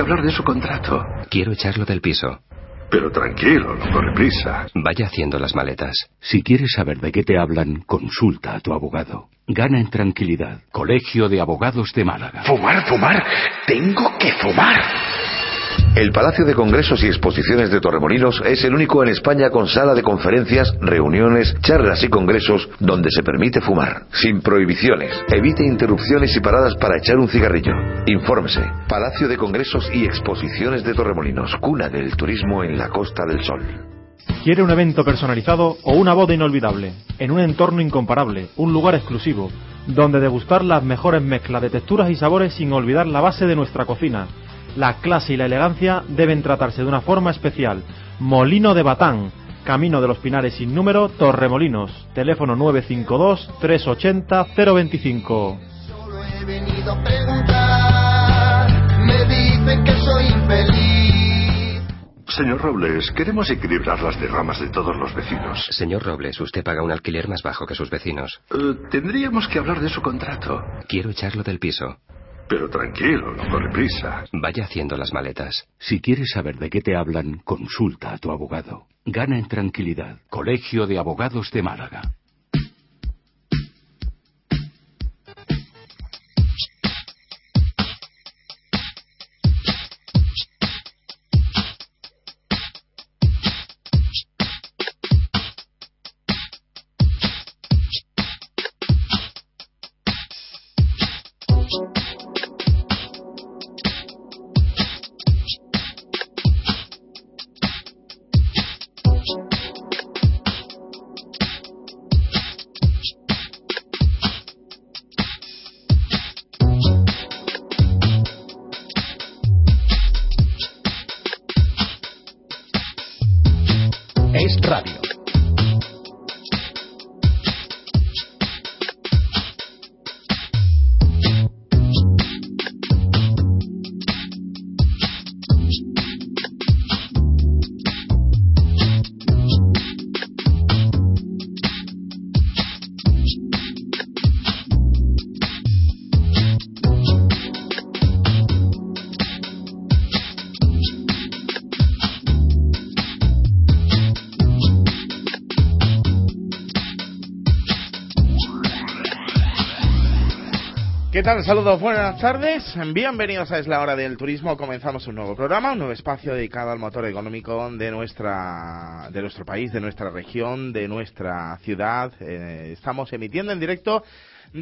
Hablar de su contrato. Quiero echarlo del piso. Pero tranquilo, no corre prisa. Vaya haciendo las maletas. Si quieres saber de qué te hablan, consulta a tu abogado. Gana en tranquilidad. Colegio de Abogados de Málaga. Fumar, fumar. Tengo que fumar. El Palacio de Congresos y Exposiciones de Torremolinos es el único en España con sala de conferencias, reuniones, charlas y congresos donde se permite fumar, sin prohibiciones. Evite interrupciones y paradas para echar un cigarrillo. Infórmese. Palacio de Congresos y Exposiciones de Torremolinos, cuna del turismo en la Costa del Sol. ¿Quiere un evento personalizado o una boda inolvidable? En un entorno incomparable, un lugar exclusivo, donde degustar las mejores mezclas de texturas y sabores sin olvidar la base de nuestra cocina la clase y la elegancia deben tratarse de una forma especial. Molino de Batán, Camino de los Pinares sin número, Torremolinos, teléfono 952-380-025. Solo he venido a preguntar, me dicen que soy infeliz. Señor Robles, queremos equilibrar las derramas de todos los vecinos. Señor Robles, usted paga un alquiler más bajo que sus vecinos. Eh, tendríamos que hablar de su contrato. Quiero echarlo del piso. Pero tranquilo, no corre prisa. Vaya haciendo las maletas. Si quieres saber de qué te hablan, consulta a tu abogado. Gana en tranquilidad. Colegio de Abogados de Málaga. Tal? Saludos, buenas tardes. Bienvenidos a Es la Hora del Turismo. Comenzamos un nuevo programa, un nuevo espacio dedicado al motor económico de nuestra, de nuestro país, de nuestra región, de nuestra ciudad. Eh, estamos emitiendo en directo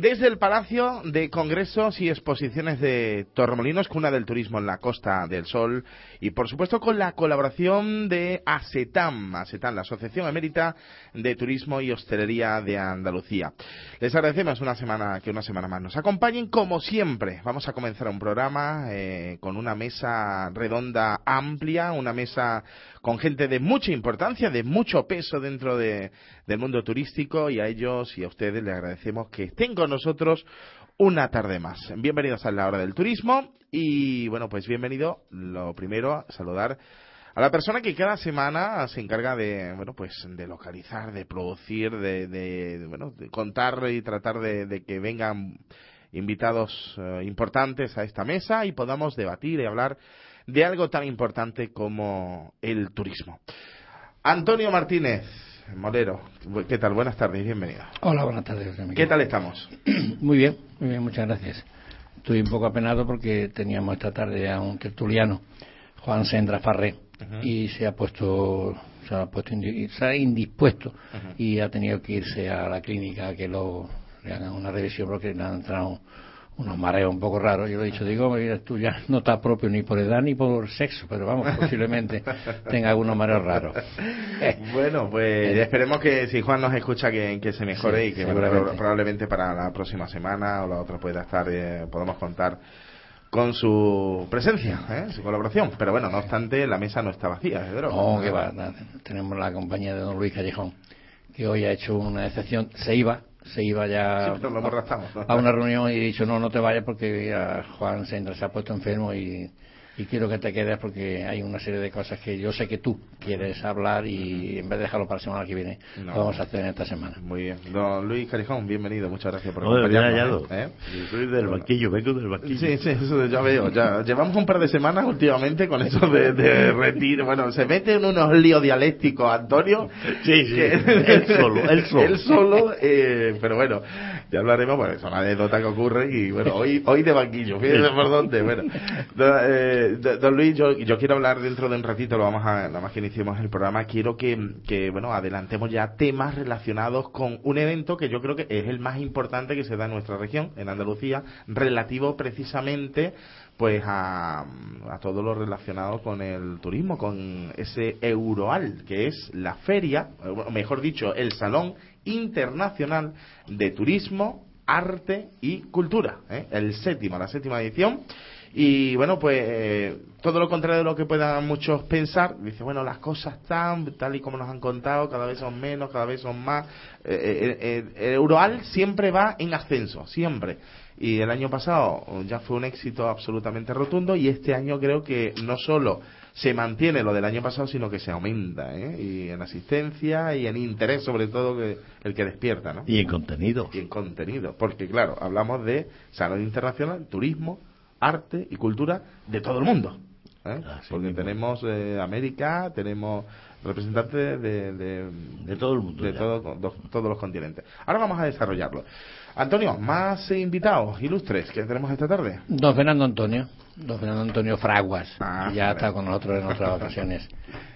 desde el Palacio de Congresos y Exposiciones de Torremolinos, cuna del turismo en la Costa del Sol, y por supuesto con la colaboración de ASETAM, ASETAM, la Asociación Emérita de Turismo y Hostelería de Andalucía. Les agradecemos una semana que una semana más nos acompañen, como siempre. Vamos a comenzar un programa eh, con una mesa redonda amplia, una mesa con gente de mucha importancia, de mucho peso dentro de, del mundo turístico y a ellos y a ustedes les agradecemos que estén con nosotros una tarde más. Bienvenidos a la hora del turismo y bueno, pues bienvenido, lo primero, saludar a la persona que cada semana se encarga de, bueno, pues de localizar, de producir, de, de bueno, de contar y tratar de, de que vengan invitados eh, importantes a esta mesa y podamos debatir y hablar de algo tan importante como el turismo. Antonio Martínez, Molero, ¿qué tal? Buenas tardes, bienvenido. Hola, buenas tardes. ¿Qué tal estamos? Muy bien, muy bien, muchas gracias. Estoy un poco apenado porque teníamos esta tarde a un tertuliano, Juan Sendra Farré, y se ha puesto se ha puesto se ha indispuesto y ha tenido que irse a la clínica a que lo le hagan una revisión porque le han entrado unos mareos un poco raros. Yo le he dicho, digo, mira, tú ya no estás propio ni por edad ni por sexo, pero vamos, posiblemente tenga algunos mareos raros. Bueno, pues esperemos que si Juan nos escucha que, que se mejore Sí, y que probablemente para la próxima semana o la otra pueda estar, eh, podamos contar con su presencia, ¿eh? su colaboración. Pero bueno, no obstante, la mesa no está vacía, luego. No, que va, tenemos la compañía de don Luis Callejón, que hoy ha hecho una excepción, se iba, se iba ya a una reunión y he dicho no, no te vayas porque Juan Sendra se ha puesto enfermo y, y quiero que te quedes porque hay una serie de cosas que yo sé que tú quieres hablar y en vez de dejarlo para la semana que viene, No. lo vamos a hacer en esta semana. Muy bien. Don Luis Carijón, bienvenido. Muchas gracias por No, acompañarnos. hallado. ¿eh? Yo soy del banquillo, vengo del banquillo. Sí, sí, eso ya veo. Ya llevamos un par de semanas últimamente con eso de, de retiro. Bueno, se mete en unos líos dialécticos, Antonio. Sí, sí, que- él solo, él solo. Él solo, eh, pero bueno, ya hablaremos, bueno, es una anécdota que ocurre y bueno, hoy, hoy de banquillo, fíjese por dónde. Bueno, don, eh, don Luis, yo, yo quiero hablar dentro de un ratito, lo vamos a, nada más que iniciemos el programa, quiero que, que, bueno, adelantemos ya temas relacionados con un evento que yo creo que es el más importante que se da en nuestra región, en Andalucía, relativo precisamente pues a, todo lo relacionado con el turismo, con ese Euroal, que es la feria, o mejor dicho, el Salón Internacional de Turismo, Arte y Cultura, ¿eh? el séptimo, la séptima edición. Y bueno, pues eh, todo lo contrario de lo que puedan muchos pensar, dice, bueno, las cosas están tal y como nos han contado, cada vez son menos, cada vez son más. Eh, eh, eh, el Euroal siempre va en ascenso, siempre. Y el año pasado ya fue un éxito absolutamente rotundo y este año creo que no solo se mantiene lo del año pasado, sino que se aumenta, ¿eh? Y en asistencia y en interés, sobre todo, que, el que despierta, ¿no? Y en contenido. y en contenido. Porque, claro, hablamos de Salón Internacional, turismo, arte y cultura de todo el mundo. ¿eh? Así Porque mismo. tenemos eh, América, tenemos representantes de, de, De todo el mundo de todo- do- todos los continentes. Ahora vamos a desarrollarlo. Antonio, más invitados ilustres que tenemos esta tarde. Don Fernando Antonio, don Fernando Antonio Fraguas, Ah, ya está con nosotros en otras ocasiones.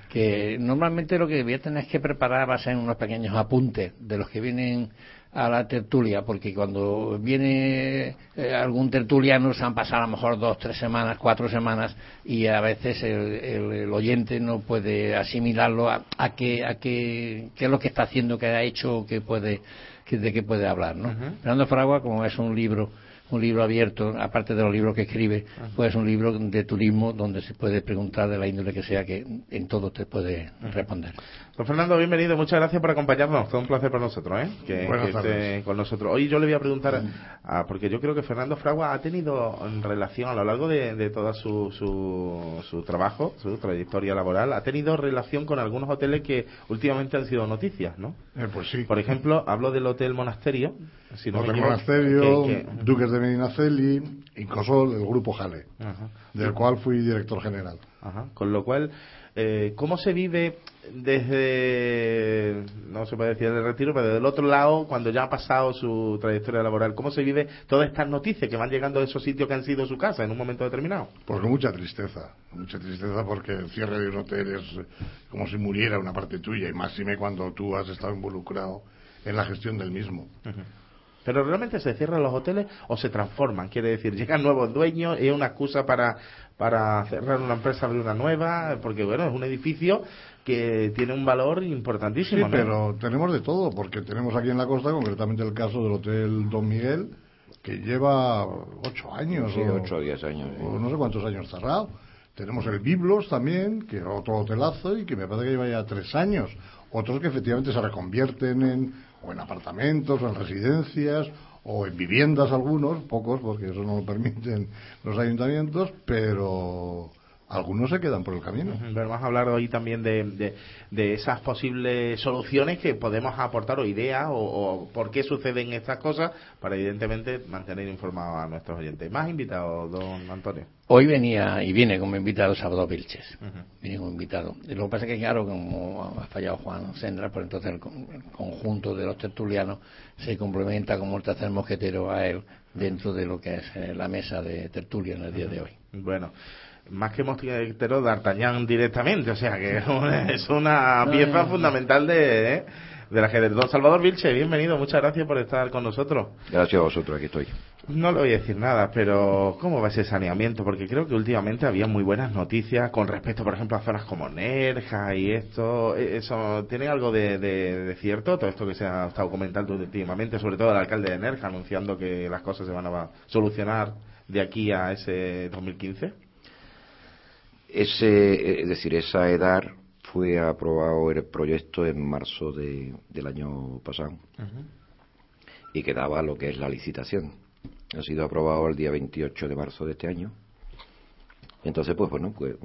Que normalmente lo que voy a tener que preparar va a ser unos pequeños apuntes de los que vienen a la tertulia, porque cuando viene eh, algún tertuliano se han pasado a lo mejor dos, tres semanas, cuatro semanas, y a veces el, el- el oyente no puede asimilarlo a, a qué, a qué, qué es lo que está haciendo, qué ha hecho, qué puede, qué- de qué puede hablar. ¿no? Fernando Fragua, como es un libro un libro abierto, aparte de los libros que escribe, pues es un libro de turismo donde se puede preguntar de la índole que sea, que en todo te puede responder. Don Fernando, bienvenido. Muchas gracias por acompañarnos. Todo un placer para nosotros, ¿eh? Que, que esté con nosotros. Hoy yo le voy a preguntar, ah, porque yo creo que Fernando Fragua ha tenido en relación a lo largo de, de todo su, su, su trabajo, su trayectoria laboral, ha tenido relación con algunos hoteles que últimamente han sido noticias, ¿no? Eh, pues sí. Por ejemplo, hablo del Hotel Monasterio. Si no me Hotel equivoco, Monasterio, que- que- Duques de Medinaceli, Incosol, el grupo Jale, Ajá. del cual fui director general. Ajá. Con lo cual, eh, ¿cómo se vive desde, no se puede decir el retiro, pero del otro lado, cuando ya ha pasado su trayectoria laboral, ¿cómo se vive todas estas noticias que van llegando de esos sitios que han sido su casa en un momento determinado? Pues con mucha tristeza, mucha tristeza porque el cierre de un hotel es como si muriera una parte tuya, y máxime cuando tú has estado involucrado en la gestión del mismo. Pero realmente se cierran los hoteles o se transforman, quiere decir, llegan nuevos dueños, es una excusa para, para cerrar una empresa, abrir una nueva, porque bueno, es un edificio que tiene un valor Sí, importantísimo. ¿no? pero tenemos de todo, porque tenemos aquí en la costa, concretamente el caso del Hotel Don Miguel, que lleva ocho años, Sí, o, ocho o diez años, sí. o no sé cuántos años cerrado. Tenemos el Biblos también, que es otro hotelazo y que me parece que lleva ya tres años. Otros que efectivamente se reconvierten en, o en apartamentos, o en residencias, o en viviendas algunos, pocos, porque eso no lo permiten los ayuntamientos, pero algunos se quedan por el camino. Pero vamos a hablar hoy también de, de, de esas posibles soluciones que podemos aportar o ideas o, o por qué suceden estas cosas para evidentemente mantener informados a nuestros oyentes. Más invitados, don Antonio. Hoy venía y viene como invitado Salvador Vilches. Viene como invitado. Y lo que pasa es que, claro, como ha fallado Juan Sendra, pues entonces el, con- el conjunto de los tertulianos se complementa como el tercer mosquetero a él dentro de lo que es eh, la mesa de tertulia en el día de hoy. Bueno, más que mosquetero, D'Artagnan directamente, o sea que es una pieza fundamental de, ¿eh? de la gente. Don Salvador Vilche, bienvenido, muchas gracias por estar con nosotros. Gracias a vosotros, aquí estoy. No le voy a decir nada, pero ¿cómo va ese saneamiento? Porque creo que últimamente había muy buenas noticias con respecto, por ejemplo, a zonas como Nerja y esto. Eh, ¿Eso tiene algo de, de- de cierto? Todo esto que se ha estado comentando últimamente, sobre todo el alcalde de Nerja anunciando que las cosas se van a solucionar de aquí a ese 2015? Ese, es decir, esa edad fue aprobado el proyecto en marzo de, del año pasado y quedaba lo que es la licitación. Ha sido aprobado el día 28 de marzo de este año. Entonces, pues bueno, pues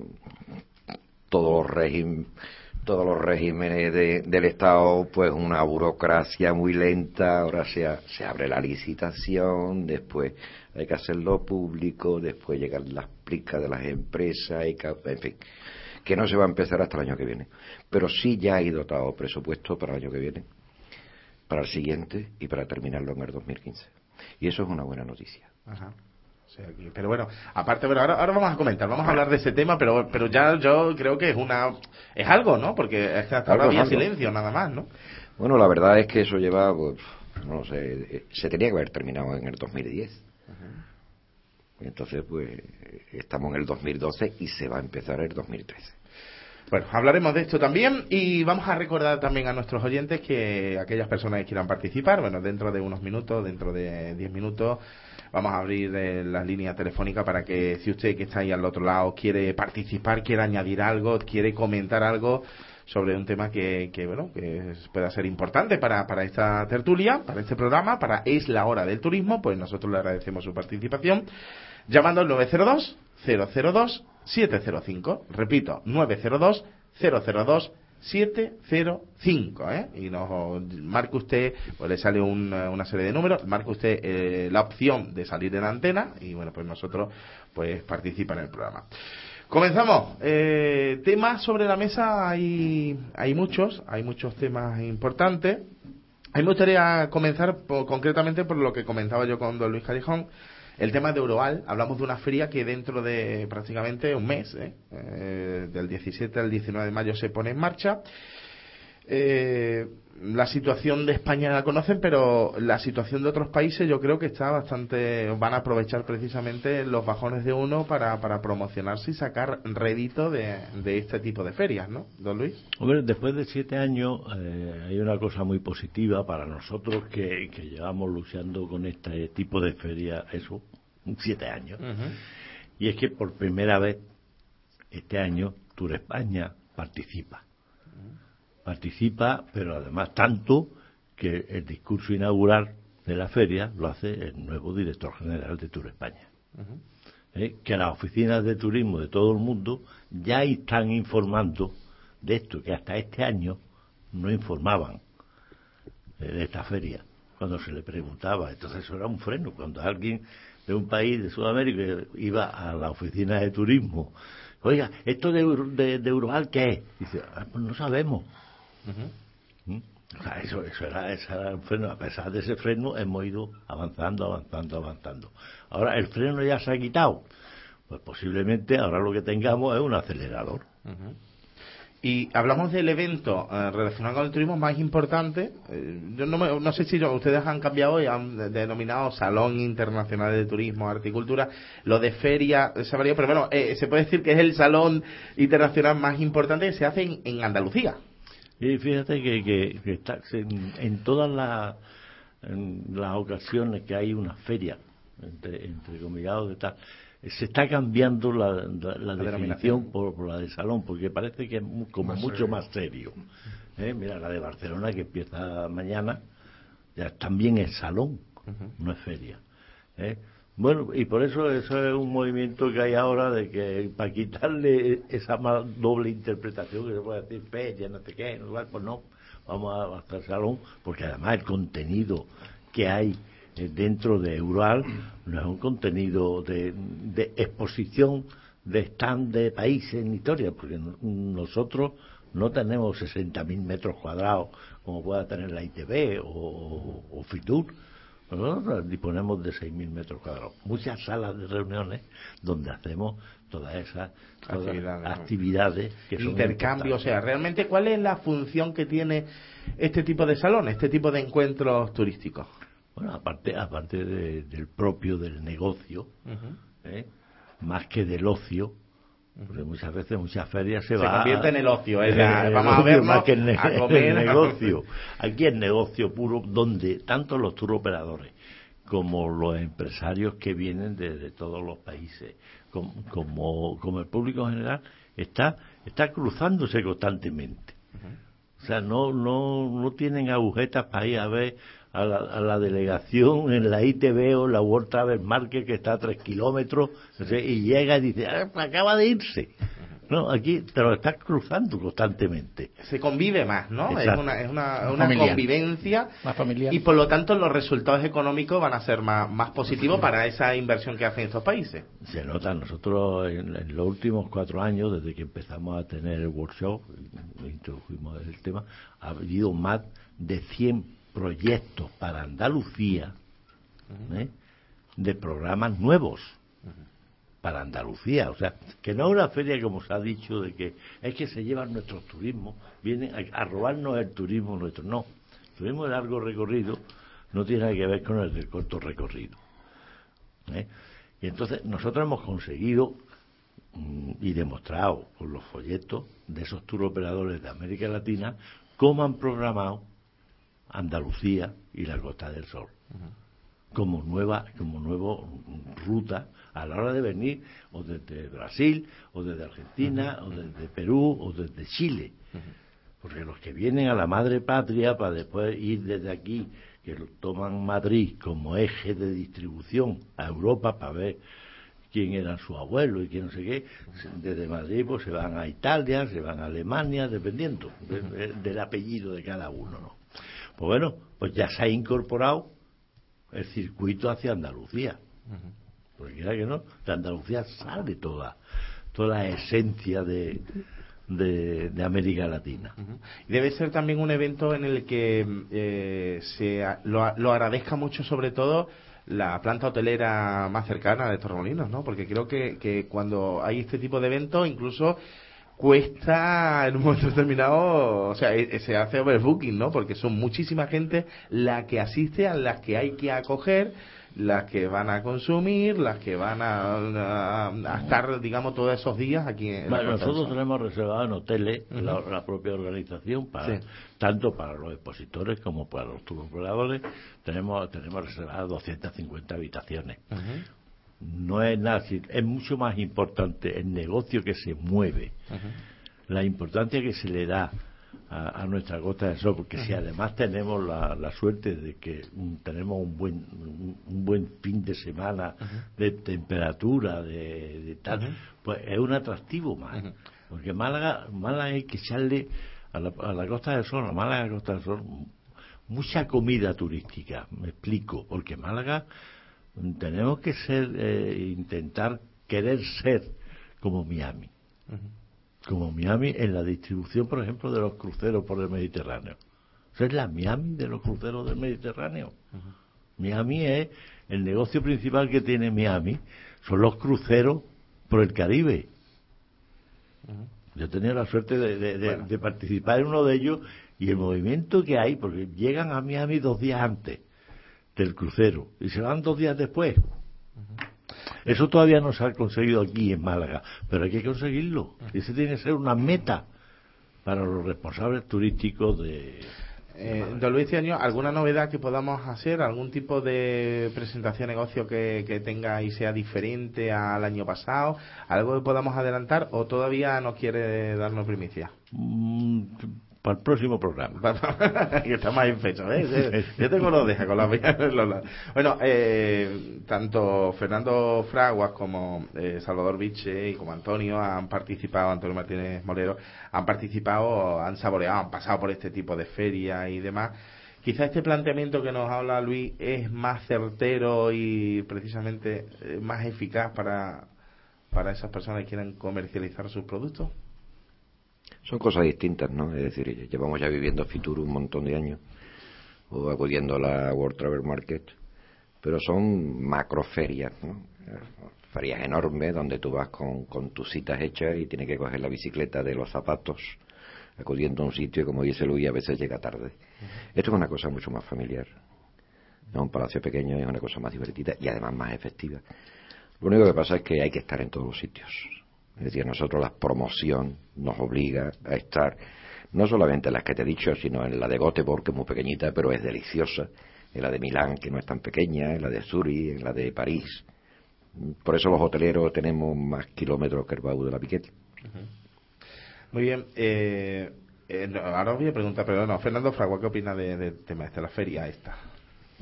todos los régimen, todos los regímenes de- del Estado, pues una burocracia muy lenta, ahora se, se abre la licitación, después hay que hacerlo público, después llegan las plicas de las empresas, hay que, en fin, que no se va a empezar hasta el año que viene. Pero sí ya hay dotado presupuesto para el año que viene, para el siguiente y para terminarlo en el 2015. Y eso es una buena noticia. Ajá. Pero bueno, aparte, pero ahora, ahora vamos a comentar, vamos a hablar de ese tema, pero, pero ya yo creo que es una, es algo, ¿no? Porque hasta ahora había silencio, nada más, ¿no? Bueno, la verdad es que eso lleva, pues, no sé, eh, se tenía que haber terminado en el 2010. Entonces, pues, estamos en el 2012 y se va a empezar el 2013. Bueno, hablaremos de esto también y vamos a recordar también a nuestros oyentes que aquellas personas que quieran participar, bueno, dentro de unos minutos, dentro de 10 minutos, vamos a abrir eh, las líneas telefónicas para que si usted que está ahí al otro lado quiere participar, quiere añadir algo, quiere comentar algo sobre un tema que, que bueno, que pueda ser importante para, para esta tertulia, para este programa, para Es la Hora del Turismo, pues nosotros le agradecemos su participación llamando al 902 002 705. Repito, 902 002 705, ¿eh? Y nos marque usted, pues le sale un- una serie de números, marque usted eh, la opción de salir en antena y bueno, pues nosotros pues participa en el programa. Comenzamos. Eh, temas sobre la mesa hay, hay muchos, hay muchos temas importantes. A mí me gustaría comenzar por- concretamente por lo que comentaba yo con don Luis Callejón, el tema de Euroal. Hablamos de una feria que dentro de prácticamente un mes, ¿eh? Eh, del 17 al 19 de mayo se pone en marcha. Eh, la situación de España la conocen, pero la situación de otros países yo creo que está bastante. van a aprovechar precisamente los bajones de uno para, para promocionarse y sacar rédito de, de este tipo de ferias, ¿no, don Luis? Hombre, después de siete años eh, hay una cosa muy positiva para nosotros que, que llevamos luchando con este tipo de feria, eso, siete años. Y es que por primera vez este año Tour España participa. Participa, pero además tanto que el discurso inaugural de la feria lo hace el nuevo director general de Tour España. ¿eh? que las oficinas de turismo de todo el mundo ya están informando de esto, que hasta este año no informaban eh, de esta feria, cuando se le preguntaba. Entonces eso era un freno. Cuando alguien de un país de Sudamérica iba a la oficina de turismo, oiga, ¿esto de, de, de Euroal qué es? Dice, "Ah, pues no sabemos. Sea, eso, eso era, eso era un freno. A pesar de ese freno, hemos ido avanzando, avanzando, avanzando. Ahora, el freno ya se ha quitado. Pues posiblemente ahora lo que tengamos es un acelerador. Y hablamos del evento eh, relacionado con el turismo más importante. eh, yo no, me- no sé si ustedes han cambiado y han de- denominado Salón Internacional de Turismo, Arte y Cultura. Lo de feria se pero bueno, eh, se puede decir que es el salón internacional más importante que se hace en Andalucía. Y fíjate que, que- que está, en, en todas las, en las ocasiones que hay una feria, entre, entre comillados de tal, se está cambiando la, la- la definición por, por la de salón, porque parece que es como Más mucho serio. más serio. ¿Eh? Mira, la de Barcelona que empieza mañana, ya también es salón, no es feria. ¿eh? Bueno, y por eso eso es un movimiento que hay ahora de que para quitarle esa más doble interpretación que se puede decir feria, no sé qué, pues no, vamos a hacer salón, porque además el contenido que hay eh, dentro de Eural no es un contenido de, de exposición de stand de países en historia, porque no- nosotros no tenemos 60.000 metros cuadrados como pueda tener la ITV o Fitur. Nosotros disponemos de 6.000 metros cuadrados. Muchas salas de reuniones donde hacemos todas esas todas Actividades, que son Intercambio, o sea, realmente, ¿cuál es la función que tiene este tipo de salón, este tipo de encuentros turísticos? Bueno, aparte, aparte de- del propio del negocio, ¿eh? más que del ocio, porque muchas veces, muchas ferias se, Se va convierte en el ocio, la- el vamos a vernos, más que en el, a comer. el negocio. Aquí es negocio puro, donde tanto los turoperadores como los empresarios que vienen de, de todos los países, como, como, como el público en general, está, está cruzándose constantemente. O sea, no, no, no tienen agujetas para ir a ver a la, a la delegación en la ITV o la World Travel Market que está a tres kilómetros y llega y dice, "Ah, acaba de irse. No, aquí te lo estás cruzando constantemente. Se convive más, ¿no? Es una, es una, Más una familiar. convivencia Más familiar. y por lo tanto los resultados económicos van a ser más, más positivos para esa inversión que hacen estos países. Se nota, nosotros en, en los últimos cuatro años, desde que empezamos a tener el workshop, introdujimos el tema, ha habido más de 100 proyectos para Andalucía ¿eh? de programas nuevos para Andalucía. O sea, que no es una feria, como se ha dicho, de que es que se llevan nuestros turismos, vienen a, a robarnos el turismo nuestro. No, el turismo de largo recorrido no tiene nada que ver con el de corto recorrido. ¿eh? Y entonces nosotros hemos conseguido mm, y demostrado por los folletos de esos tour operadores de América Latina cómo han programado Andalucía y la Costa del Sol. Como nueva como nuevo ruta a la hora de venir o desde Brasil o desde Argentina o desde Perú o desde Chile. Porque los que vienen a la madre patria para después ir desde aquí que lo toman Madrid como eje de distribución a Europa para ver quién eran sus abuelos y quién no sé qué, desde Madrid pues se van a Italia, se van a Alemania, dependiendo de- de- del apellido de cada uno, ¿no? Pues bueno, pues ya se ha incorporado el circuito hacia Andalucía. Porque quiera que no, de Andalucía sale toda, toda la esencia de, de, de América Latina. Y Debe ser también un evento en el que eh, se lo, lo agradezca mucho, sobre todo, la planta hotelera más cercana de Torremolinos, ¿no? Porque creo que, que cuando hay este tipo de eventos, incluso cuesta en un momento determinado, o sea, eh, se hace overbooking, ¿no? Porque son muchísima gente la que asiste, a las que hay que acoger, las que van a consumir, las que van a, a- a estar, digamos, todos esos días aquí en Bueno, nosotros tenemos reservado en hoteles la, la propia organización para Sí. tanto para los expositores como para los operadores. Tenemos tenemos reservadas 250 habitaciones no es nada es mucho más importante el negocio que se mueve la importancia que se le da a, a nuestra Costa del Sol, porque si además tenemos la, la suerte de que tenemos un buen un, un buen fin de semana de temperatura, de, de tal, pues es un atractivo más. Porque Málaga, Málaga hay que echarle a la, a la Costa del Sol, a Málaga Costa del Sol, mucha comida turística, me explico, porque Málaga tenemos que ser, eh, intentar querer ser como Miami como Miami en la distribución, por ejemplo, de los cruceros por el Mediterráneo. Eso es la Miami de los cruceros del Mediterráneo. Miami es el negocio principal que tiene Miami, son los cruceros por el Caribe. Yo he tenido la suerte de, de- de- de participar en uno de ellos y el movimiento que hay, porque llegan a Miami dos días antes del crucero y se van dos días después. Eso todavía no se ha conseguido aquí en Málaga, pero hay que conseguirlo. Y ese tiene que ser una meta para los responsables turísticos de... Eh, don Luis este año, ¿alguna novedad que podamos hacer? ¿Algún tipo de presentación negocio que, que tenga y sea diferente al año pasado? ¿Algo que podamos adelantar o todavía no quiere darnos primicia? Mm, para el próximo programa. que está más en fecha, ¿ves? Yo tengo los deja con la Bueno, eh, tanto Fernando Fraguas como eh, Salvador Viche y como Antonio han participado, Antonio Martínez Molero, han participado, han saboreado, han pasado por este tipo de ferias y demás. Quizá este planteamiento que nos habla Luis es más certero y precisamente eh, más eficaz para, para esas personas que quieran comercializar sus productos. Son cosas distintas, ¿no? Es decir, llevamos ya viviendo Fitur un montón de años, o acudiendo a la World Travel Market, pero son macroferias, ¿no? Ferias enormes donde tú vas con, con tus citas hechas y tienes que coger la bicicleta de los zapatos acudiendo a un sitio y como dice Luis, a veces llega tarde. Esto es una cosa mucho más familiar. ¿no? Un palacio pequeño es una cosa más divertida y además más efectiva. Lo único que pasa es que hay que estar en todos los sitios. Es decir, nosotros la promoción nos obliga a estar no solamente en las que te he dicho, sino en la de Göteborg, que es muy pequeñita, pero es deliciosa, en la de Milán, que no es tan pequeña, en la de Zurich, en la de París. Por eso los hoteleros tenemos más kilómetros que el Bau de la Piquet. Muy bien. Eh, eh, ahora os voy a preguntar, pero no, Fernando Fragua, ¿qué opina de- del tema este, la feria esta?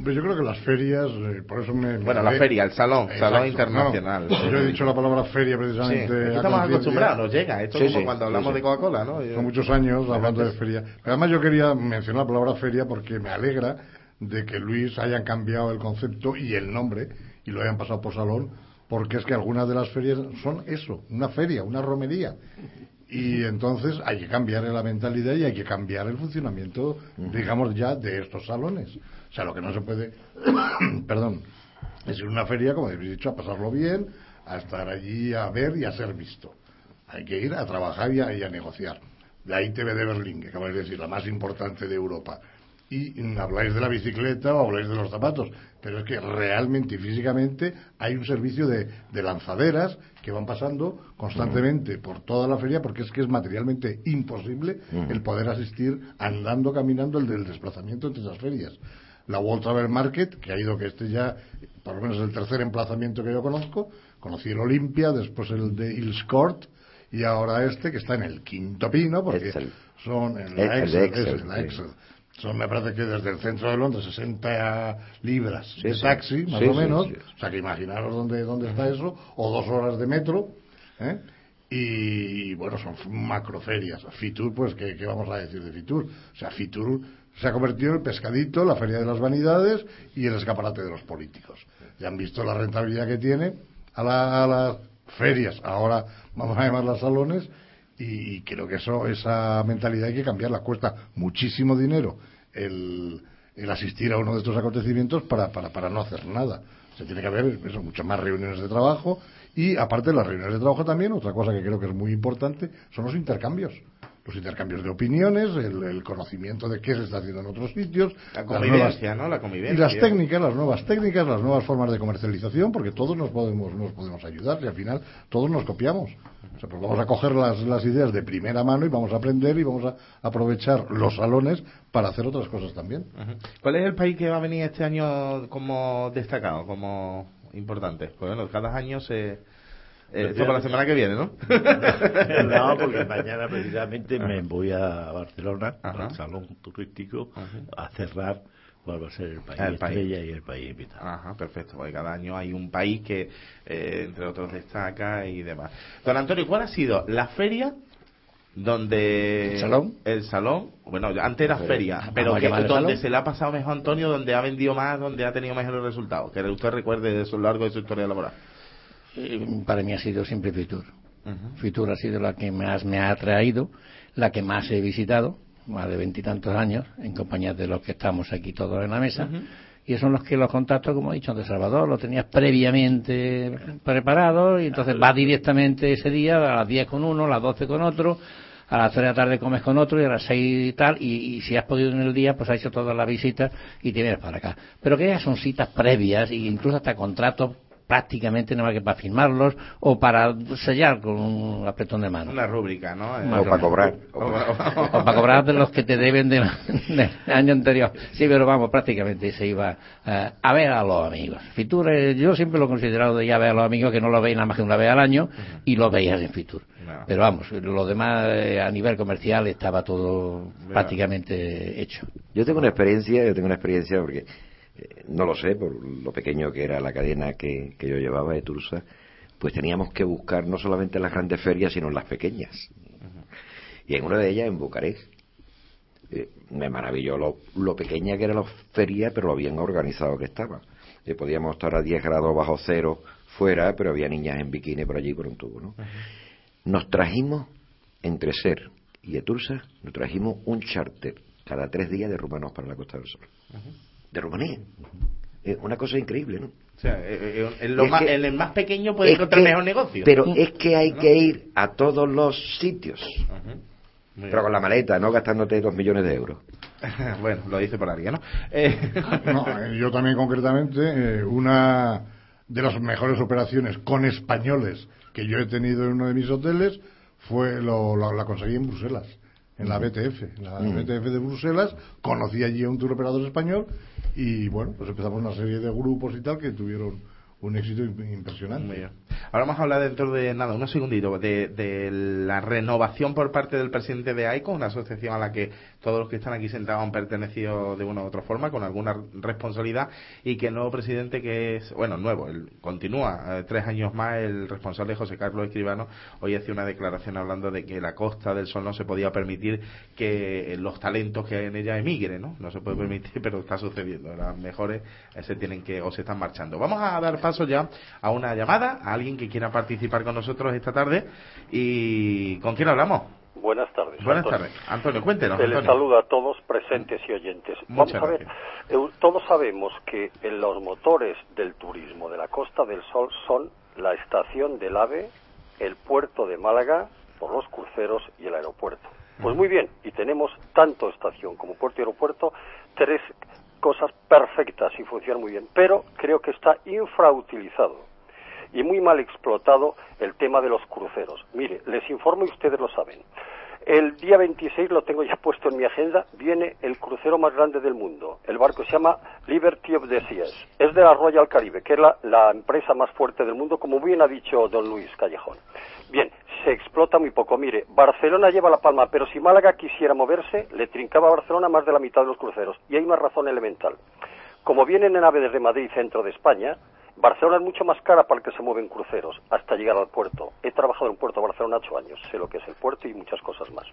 Hombre, yo creo que las ferias, eh, por eso me... Bueno, la feria, el salón, salón internacional. yo he dicho la palabra feria Sí, precisamente. a estamos acostumbrados, nos llega. Esto Sí, como sí, cuando sí, hablamos sí. de Coca-Cola, ¿no? Son muchos años hablando de feria. Pero además yo quería mencionar la palabra feria porque me alegra de que Luis hayan cambiado el concepto y el nombre y lo hayan pasado por salón, porque es que algunas de las ferias son eso, una feria, una romería. Y entonces hay que cambiar la mentalidad y hay que cambiar el funcionamiento, digamos ya, de estos salones. O sea, lo que no se puede, perdón, es ir a una feria, como habéis dicho, a pasarlo bien, a estar allí a ver y a ser visto. Hay que ir a trabajar y a, y a negociar. La ITV de Berlín, que acabáis de decir, la más importante de Europa. Y mm, habláis de la bicicleta o habláis de los zapatos, pero es que realmente y físicamente hay un servicio de, de lanzaderas que van pasando constantemente por toda la feria porque es que es materialmente imposible el poder asistir andando, caminando, el del desplazamiento entre esas ferias. La World Travel Market, que ha ido que este ya, por lo menos es el tercer emplazamiento que yo conozco, conocí el Olympia, después el de Hills Court, y ahora este que está en el quinto pino, porque Excel. son en la el Excel, Excel, ese, la sí. Excel. Son, me parece que desde el centro de Londres, 60 libras Sí, de sí. taxi, más o menos. O sea, que imaginaros dónde, dónde está eso, o dos horas de metro, ¿eh? Y bueno, son macroferias. Fitur, pues, ¿qué, vamos a decir de Fitur? O sea, Fitur se ha convertido en el pescadito, la feria de las vanidades y el escaparate de los políticos. Ya han visto la rentabilidad que tiene a, la- a las ferias, ahora vamos a llamarlas salones, y, y creo que eso esa mentalidad hay que cambiarla. Cuesta muchísimo dinero el, el asistir a uno de estos acontecimientos para, para, para no hacer nada. Se tiene que haber eso, muchas más reuniones de trabajo y aparte de las reuniones de trabajo también, otra cosa que creo que es muy importante son los intercambios. Los intercambios de opiniones, el, el conocimiento de qué se está haciendo en otros sitios. La las convivencia, nuevas- ¿no? La convivencia. Y las técnicas, las nuevas técnicas, las nuevas formas de comercialización, porque todos nos podemos, nos podemos ayudar y al final todos nos copiamos. O sea, pues vamos a coger las, las ideas de primera mano y vamos a aprender y vamos a aprovechar los salones para hacer otras cosas también. ¿Cuál es el país que va a venir este año como destacado, como importante? Pues bueno, cada año se... Eh, esto para la semana que viene, ¿no? no, porque mañana precisamente me voy a Barcelona, Ajá. al salón turístico, a cerrar cuál va a ser el país El país. y el país invitado. Ajá, perfecto. Porque cada año hay un país que, eh, entre otros, destaca y demás. Don Antonio, ¿cuál ha sido la feria donde... ¿El salón? El salón. Bueno, antes era feria, pero que, donde salón. se le ha pasado mejor a Antonio, donde ha vendido más, donde ha tenido mejores resultados. Que usted recuerde de lo largo de su historia laboral. Eh, para mí ha sido siempre Fitur. Fitur ha sido la que más me ha atraído, la que más he visitado, más de veintitantos años, en compañía de los que estamos aquí todos en la mesa. Y son los que los contactos, como he dicho antes, Salvador, los tenías previamente preparados y entonces vas directamente ese día a las 10 con uno, a las 12 con otro, a las 3 de la tarde comes con otro y a las 6 y tal, y, y si has podido en el día, pues has hecho todas las visitas y te vienes para acá. Pero que ya son citas previas e incluso hasta contratos prácticamente nada más que para firmarlos o para sellar con un apretón de mano. Una rúbrica, ¿no? Eh, o para cobrar. O para cobrar de los que te deben del del año anterior. Sí, pero vamos, prácticamente se iba eh, a ver a los amigos. Fitur, eh, yo siempre lo he considerado de ya ver a los amigos que no lo veis nada más que una vez al año y lo veías en Fitur. No. Pero vamos, lo demás eh, a nivel comercial estaba todo prácticamente hecho. Yo tengo una experiencia, yo tengo una experiencia porque no lo sé, por lo pequeño que era la cadena que, que yo llevaba de Tursa, pues teníamos que buscar no solamente las grandes ferias, sino las pequeñas. Y en una de ellas, en Bucarest, eh, me maravilló lo, lo pequeña que era la feria, pero lo bien organizado que estaba. Eh, podíamos estar a 10 grados bajo cero fuera, pero había niñas en bikini por allí por un tubo, ¿no? Nos trajimos, entre Ser y Etursa, nos trajimos un charter cada tres días de rumanos para la Costa del Sol. De Rumanía. Eh, una cosa increíble, ¿no? O sea, eh, eh, en, lo más, que- en el más pequeño puede encontrar que- mejor negocio. Pero es que hay que ir a todos los sitios. Pero con la maleta, no gastándote dos millones de euros. bueno, lo dice por alguien, ¿no? Eh, No, eh, yo también concretamente, eh, una de las mejores operaciones con españoles que yo he tenido en uno de mis hoteles fue lo, lo- la conseguí en Bruselas, en la BTF, en la BTF de Bruselas, conocí allí a un tour operador español y bueno, pues empezamos una serie de grupos y tal que tuvieron un éxito impresionante. Ahora vamos a hablar dentro de nada, unos segunditos, de, de la renovación por parte del presidente de AICO, una asociación a la que todos los que están aquí sentados han pertenecido de una u otra forma, con alguna responsabilidad, y que el nuevo presidente, que es, bueno, nuevo, él continúa eh, tres años más, el responsable José Carlos Escribano, hoy hacía una declaración hablando de que la Costa del Sol no se podía permitir que los talentos que hay en ella emigren, ¿no? No se puede permitir, pero está sucediendo. Las mejores eh, se tienen que, o se están marchando. Vamos a dar paso ya a una llamada, a alguien que quiera participar con nosotros esta tarde. ¿Y con quién hablamos? Buenas tardes. Buenas Antonio. tardes. Antonio, cuéntenos. Se les saluda a todos presentes y oyentes. Muchas Vamos a ver, todos sabemos que en los motores del turismo de la Costa del Sol son la estación del AVE, el puerto de Málaga, por los cruceros y el aeropuerto. Pues muy bien, y tenemos tanto estación como puerto y aeropuerto, tres cosas perfectas y funcionan muy bien, pero creo que está infrautilizado y muy mal explotado el tema de los cruceros. Mire, les informo y ustedes lo saben. El día 26 lo tengo ya puesto en mi agenda, viene el crucero más grande del mundo. El barco se llama Liberty of the Seas. Es de la Royal Caribe, que es la, empresa más fuerte del mundo, como bien ha dicho don Luis Callejón. Bien, se explota muy poco. Mire, Barcelona lleva la palma, pero si Málaga quisiera moverse, le trincaba a Barcelona más de la mitad de los cruceros. Y hay una razón elemental. Como vienen en ave desde Madrid, centro de España, Barcelona es mucho más cara para el que se mueven cruceros hasta llegar al puerto. He trabajado en el puerto de Barcelona ocho años, sé lo que es el puerto y muchas cosas más.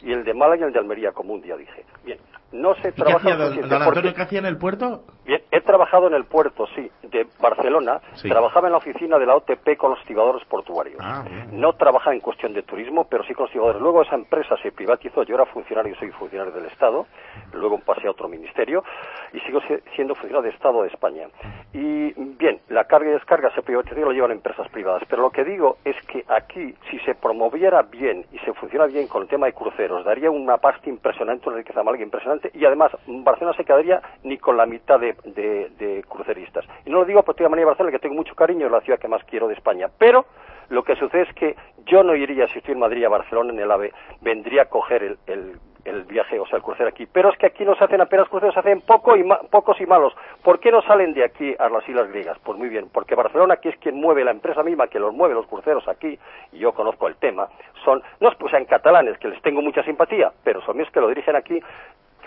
Y el de Málaga y el de Almería, como un día dije. Bien, no se ¿Y qué trabaja hacía don, Antonio, qué hacía en el puerto? Bien, he trabajado en el puerto, sí, de Barcelona. Sí. Trabajaba en la oficina de la OTP con los tibadores portuarios. Ah. No trabajaba en cuestión de turismo, pero sí con los tibadores. Luego esa empresa se privatizó. Yo era funcionario, soy funcionario del Estado. Luego pasé a otro ministerio y sigo si- siendo funcionario de Estado de España. Y bien, la carga y descarga se privatizó y lo llevan empresas privadas. Pero lo que digo es que aquí, si se promoviera bien y se funciona bien con el tema de cruceros, daría una pasta impresionante, una riqueza málaga impresionante. Y además, Barcelona se quedaría ni con la mitad de, de- cruceristas. Y no lo digo porque de manera Barcelona, que tengo mucho cariño, es la ciudad que más quiero de España. Pero lo que sucede es que yo no iría, si estoy en Madrid, a Barcelona en el AVE, vendría a coger el, el- el viaje, o sea, el crucero aquí. Pero es que aquí no se hacen apenas cruceros, se hacen poco y ma- pocos y malos. ¿Por qué no salen de aquí a las islas griegas? Pues muy bien, porque Barcelona aquí es quien mueve, la empresa misma que los mueve los cruceros aquí, y yo conozco el tema, son, no es que sean catalanes, que les tengo mucha simpatía, pero son los que lo dirigen aquí,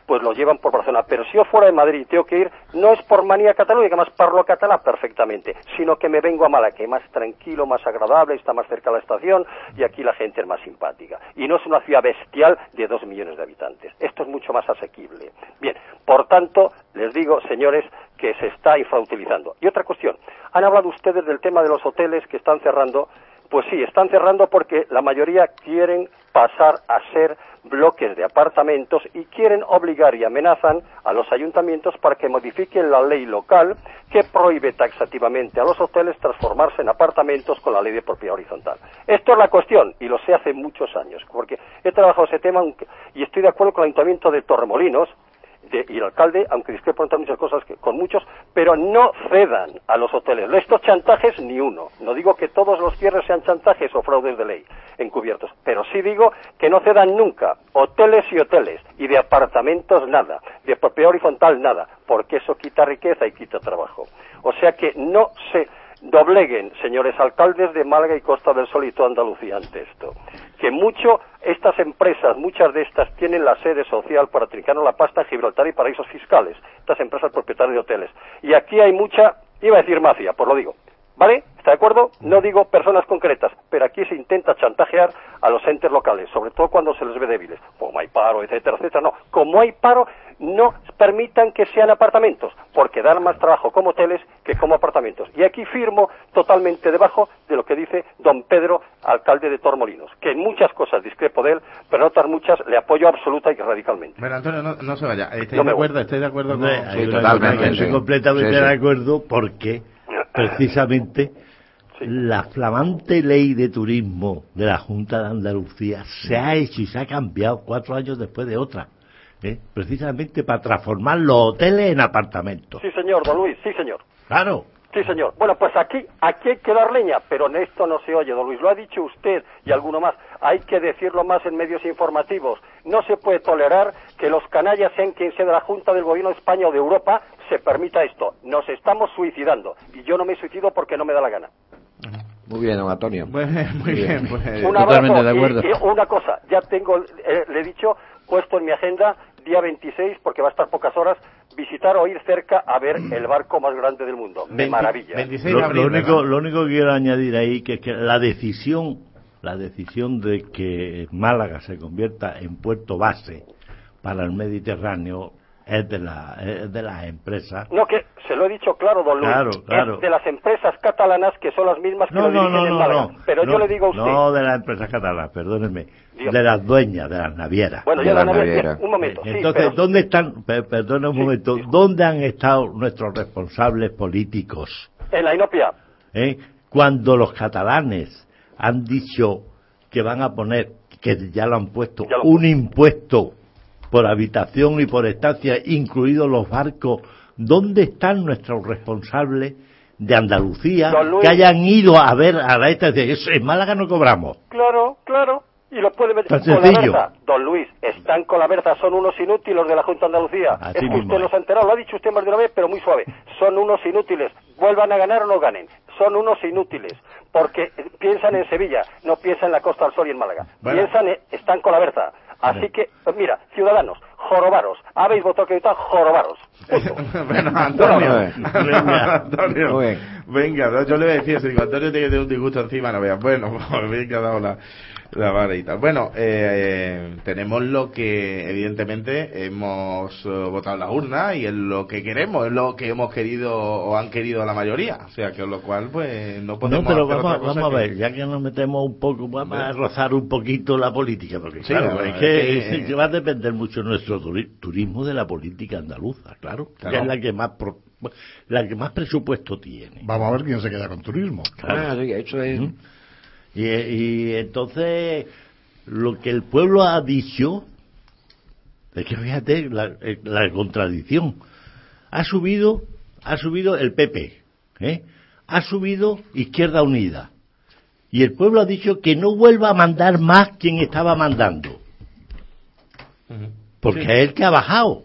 pues lo llevan por Barcelona. Pero si yo fuera de Madrid y tengo que ir, no es por manía catalana, que además parlo catalán perfectamente, sino que me vengo a Málaga, que es más tranquilo, más agradable, está más cerca de la estación y aquí la gente es más simpática. Y no es una ciudad bestial de dos millones de habitantes. Esto es mucho más asequible. Bien, por tanto, les digo, señores, que se está infrautilizando. Y otra cuestión, han hablado ustedes del tema de los hoteles que están cerrando. Pues sí, están cerrando porque la mayoría quieren pasar a ser bloques de apartamentos y quieren obligar y amenazan a los ayuntamientos para que modifiquen la ley local que prohíbe taxativamente a los hoteles transformarse en apartamentos con la ley de propiedad horizontal. Esto es la cuestión y lo sé hace muchos años porque he trabajado ese tema y estoy de acuerdo con el ayuntamiento de Torremolinos de- y el alcalde, aunque discrepo en muchas cosas que- con muchos, pero no cedan a los hoteles. Estos chantajes ni uno. No digo que todos los cierres sean chantajes o fraudes de ley encubiertos, pero sí digo que no cedan nunca. Hoteles y hoteles. Y de apartamentos nada. De propiedad horizontal nada. Porque eso quita riqueza y quita trabajo. O sea que no se dobleguen, señores alcaldes de Málaga y Costa del Sol y toda Andalucía ante esto. Que mucho, estas empresas, muchas de estas tienen la sede social para trincarnos la pasta en Gibraltar y paraísos fiscales. Estas empresas propietarias de hoteles. Y aquí hay mucha, iba a decir mafia, pues lo digo. ¿Vale? ¿Está de acuerdo? No digo personas concretas, pero aquí se intenta chantajear a los entes locales, sobre todo cuando se les ve débiles. Como hay paro, etcétera, etcétera. No, como hay paro, no permitan que sean apartamentos, porque dan más trabajo como hoteles que como apartamentos. Y aquí firmo totalmente debajo de lo que dice don Pedro, alcalde de Tormolinos, que en muchas cosas discrepo de él, pero en otras muchas le apoyo absoluta y radicalmente. Bueno, Antonio, no, no se vaya. ¿Estáis No de acuerdo? ¿Estáis de acuerdo con...? Que Estoy completamente de acuerdo porque precisamente la flamante ley de turismo de la Junta de Andalucía se ha hecho y se ha cambiado cuatro años después de otra. ¿eh? Precisamente para transformar los hoteles en apartamentos. Sí, señor, don Luis, sí, señor. Claro. Sí, señor. Bueno, pues aquí, aquí hay que dar leña, pero en esto no se oye, don Luis. Lo ha dicho usted y alguno más. Hay que decirlo más en medios informativos. no se puede tolerar que los canallas, sean quien sea de la Junta del Gobierno de España o de Europa, se permita esto. Nos estamos suicidando. Y yo no me suicido porque no me da la gana. Muy bien, don Antonio. Muy bien, pues. Un abrazo y- y una cosa, ya tengo, eh, le he dicho, puesto en mi agenda, día 26, porque va a estar pocas horas, visitar o ir cerca a ver el barco más grande del mundo. De maravilla. Lo, lo único, lo único que quiero añadir ahí que es que la decisión, la decisión de que Málaga se convierta en puerto base para el Mediterráneo es de la, es de las empresas. No, que se lo he dicho claro, don Luis. Claro, es claro. de las empresas catalanas que son las mismas que No, lo no, dirigen no, en no, Málaga. no. Pero no, yo le digo a usted, No de las empresas catalanas, perdónenme. Dígame. De las dueñas, de las navieras. Bueno, ya la naviera, un momento, sí, Entonces, pero- ¿dónde están, per- perdona un momento, dónde han estado nuestros responsables políticos? en la inopia, ¿eh? Cuando los catalanes han dicho que van a poner, que ya lo han puesto, un impuesto por habitación y por estancia, incluidos los barcos, ¿dónde están nuestros responsables de Andalucía Luis. que hayan ido a ver a la estancia? Eso, En Málaga no cobramos. claro, claro. Y lo puede meter con la. Berza. Don Luis, están con la Berza, son unos inútiles los de la Junta de Andalucía. Así es que usted es. no se ha enterado, lo ha dicho usted más de una vez, pero muy suave. Son unos inútiles. Vuelvan a ganar o no ganen. Son unos inútiles. Porque eh, piensan en Sevilla, no piensan en la Costa del Sol y en Málaga. Bueno. Piensan, en- están con la Berza. Así que, mira, ciudadanos, jorobaros. Habéis votado que está jorobaros. bueno, Antonio. Venga. Antonio. Venga, no, yo le voy a decir eso. Digo, Antonio tiene que tener un disgusto encima, no veas. Bueno, pues ha dado la, la vara y tal. Bueno, eh, tenemos lo que evidentemente hemos eh, votado en la urna y es lo que queremos, es lo que hemos querido o han querido la mayoría. O sea, que lo cual, pues no No, podemos pero hacer vamos, otra cosa vamos a ver, ya que nos metemos un poco, vamos a rozar un poquito la política, porque Sí, claro, no, es es que, que- es que va a depender mucho nuestro turi- turismo de la política andaluza, claro, Claro. que es la que más pro- la que más presupuesto tiene. Vamos a ver quién se queda con turismo. Claro. Eso es. ¿Mm? Y, y entonces, lo que el pueblo ha dicho, es que fíjate la, eh, la contradicción. Ha subido, ha subido el PP, ¿eh? ha subido Izquierda Unida. Y el pueblo ha dicho que no vuelva a mandar más quien estaba mandando. Porque Sí. es el que ha bajado.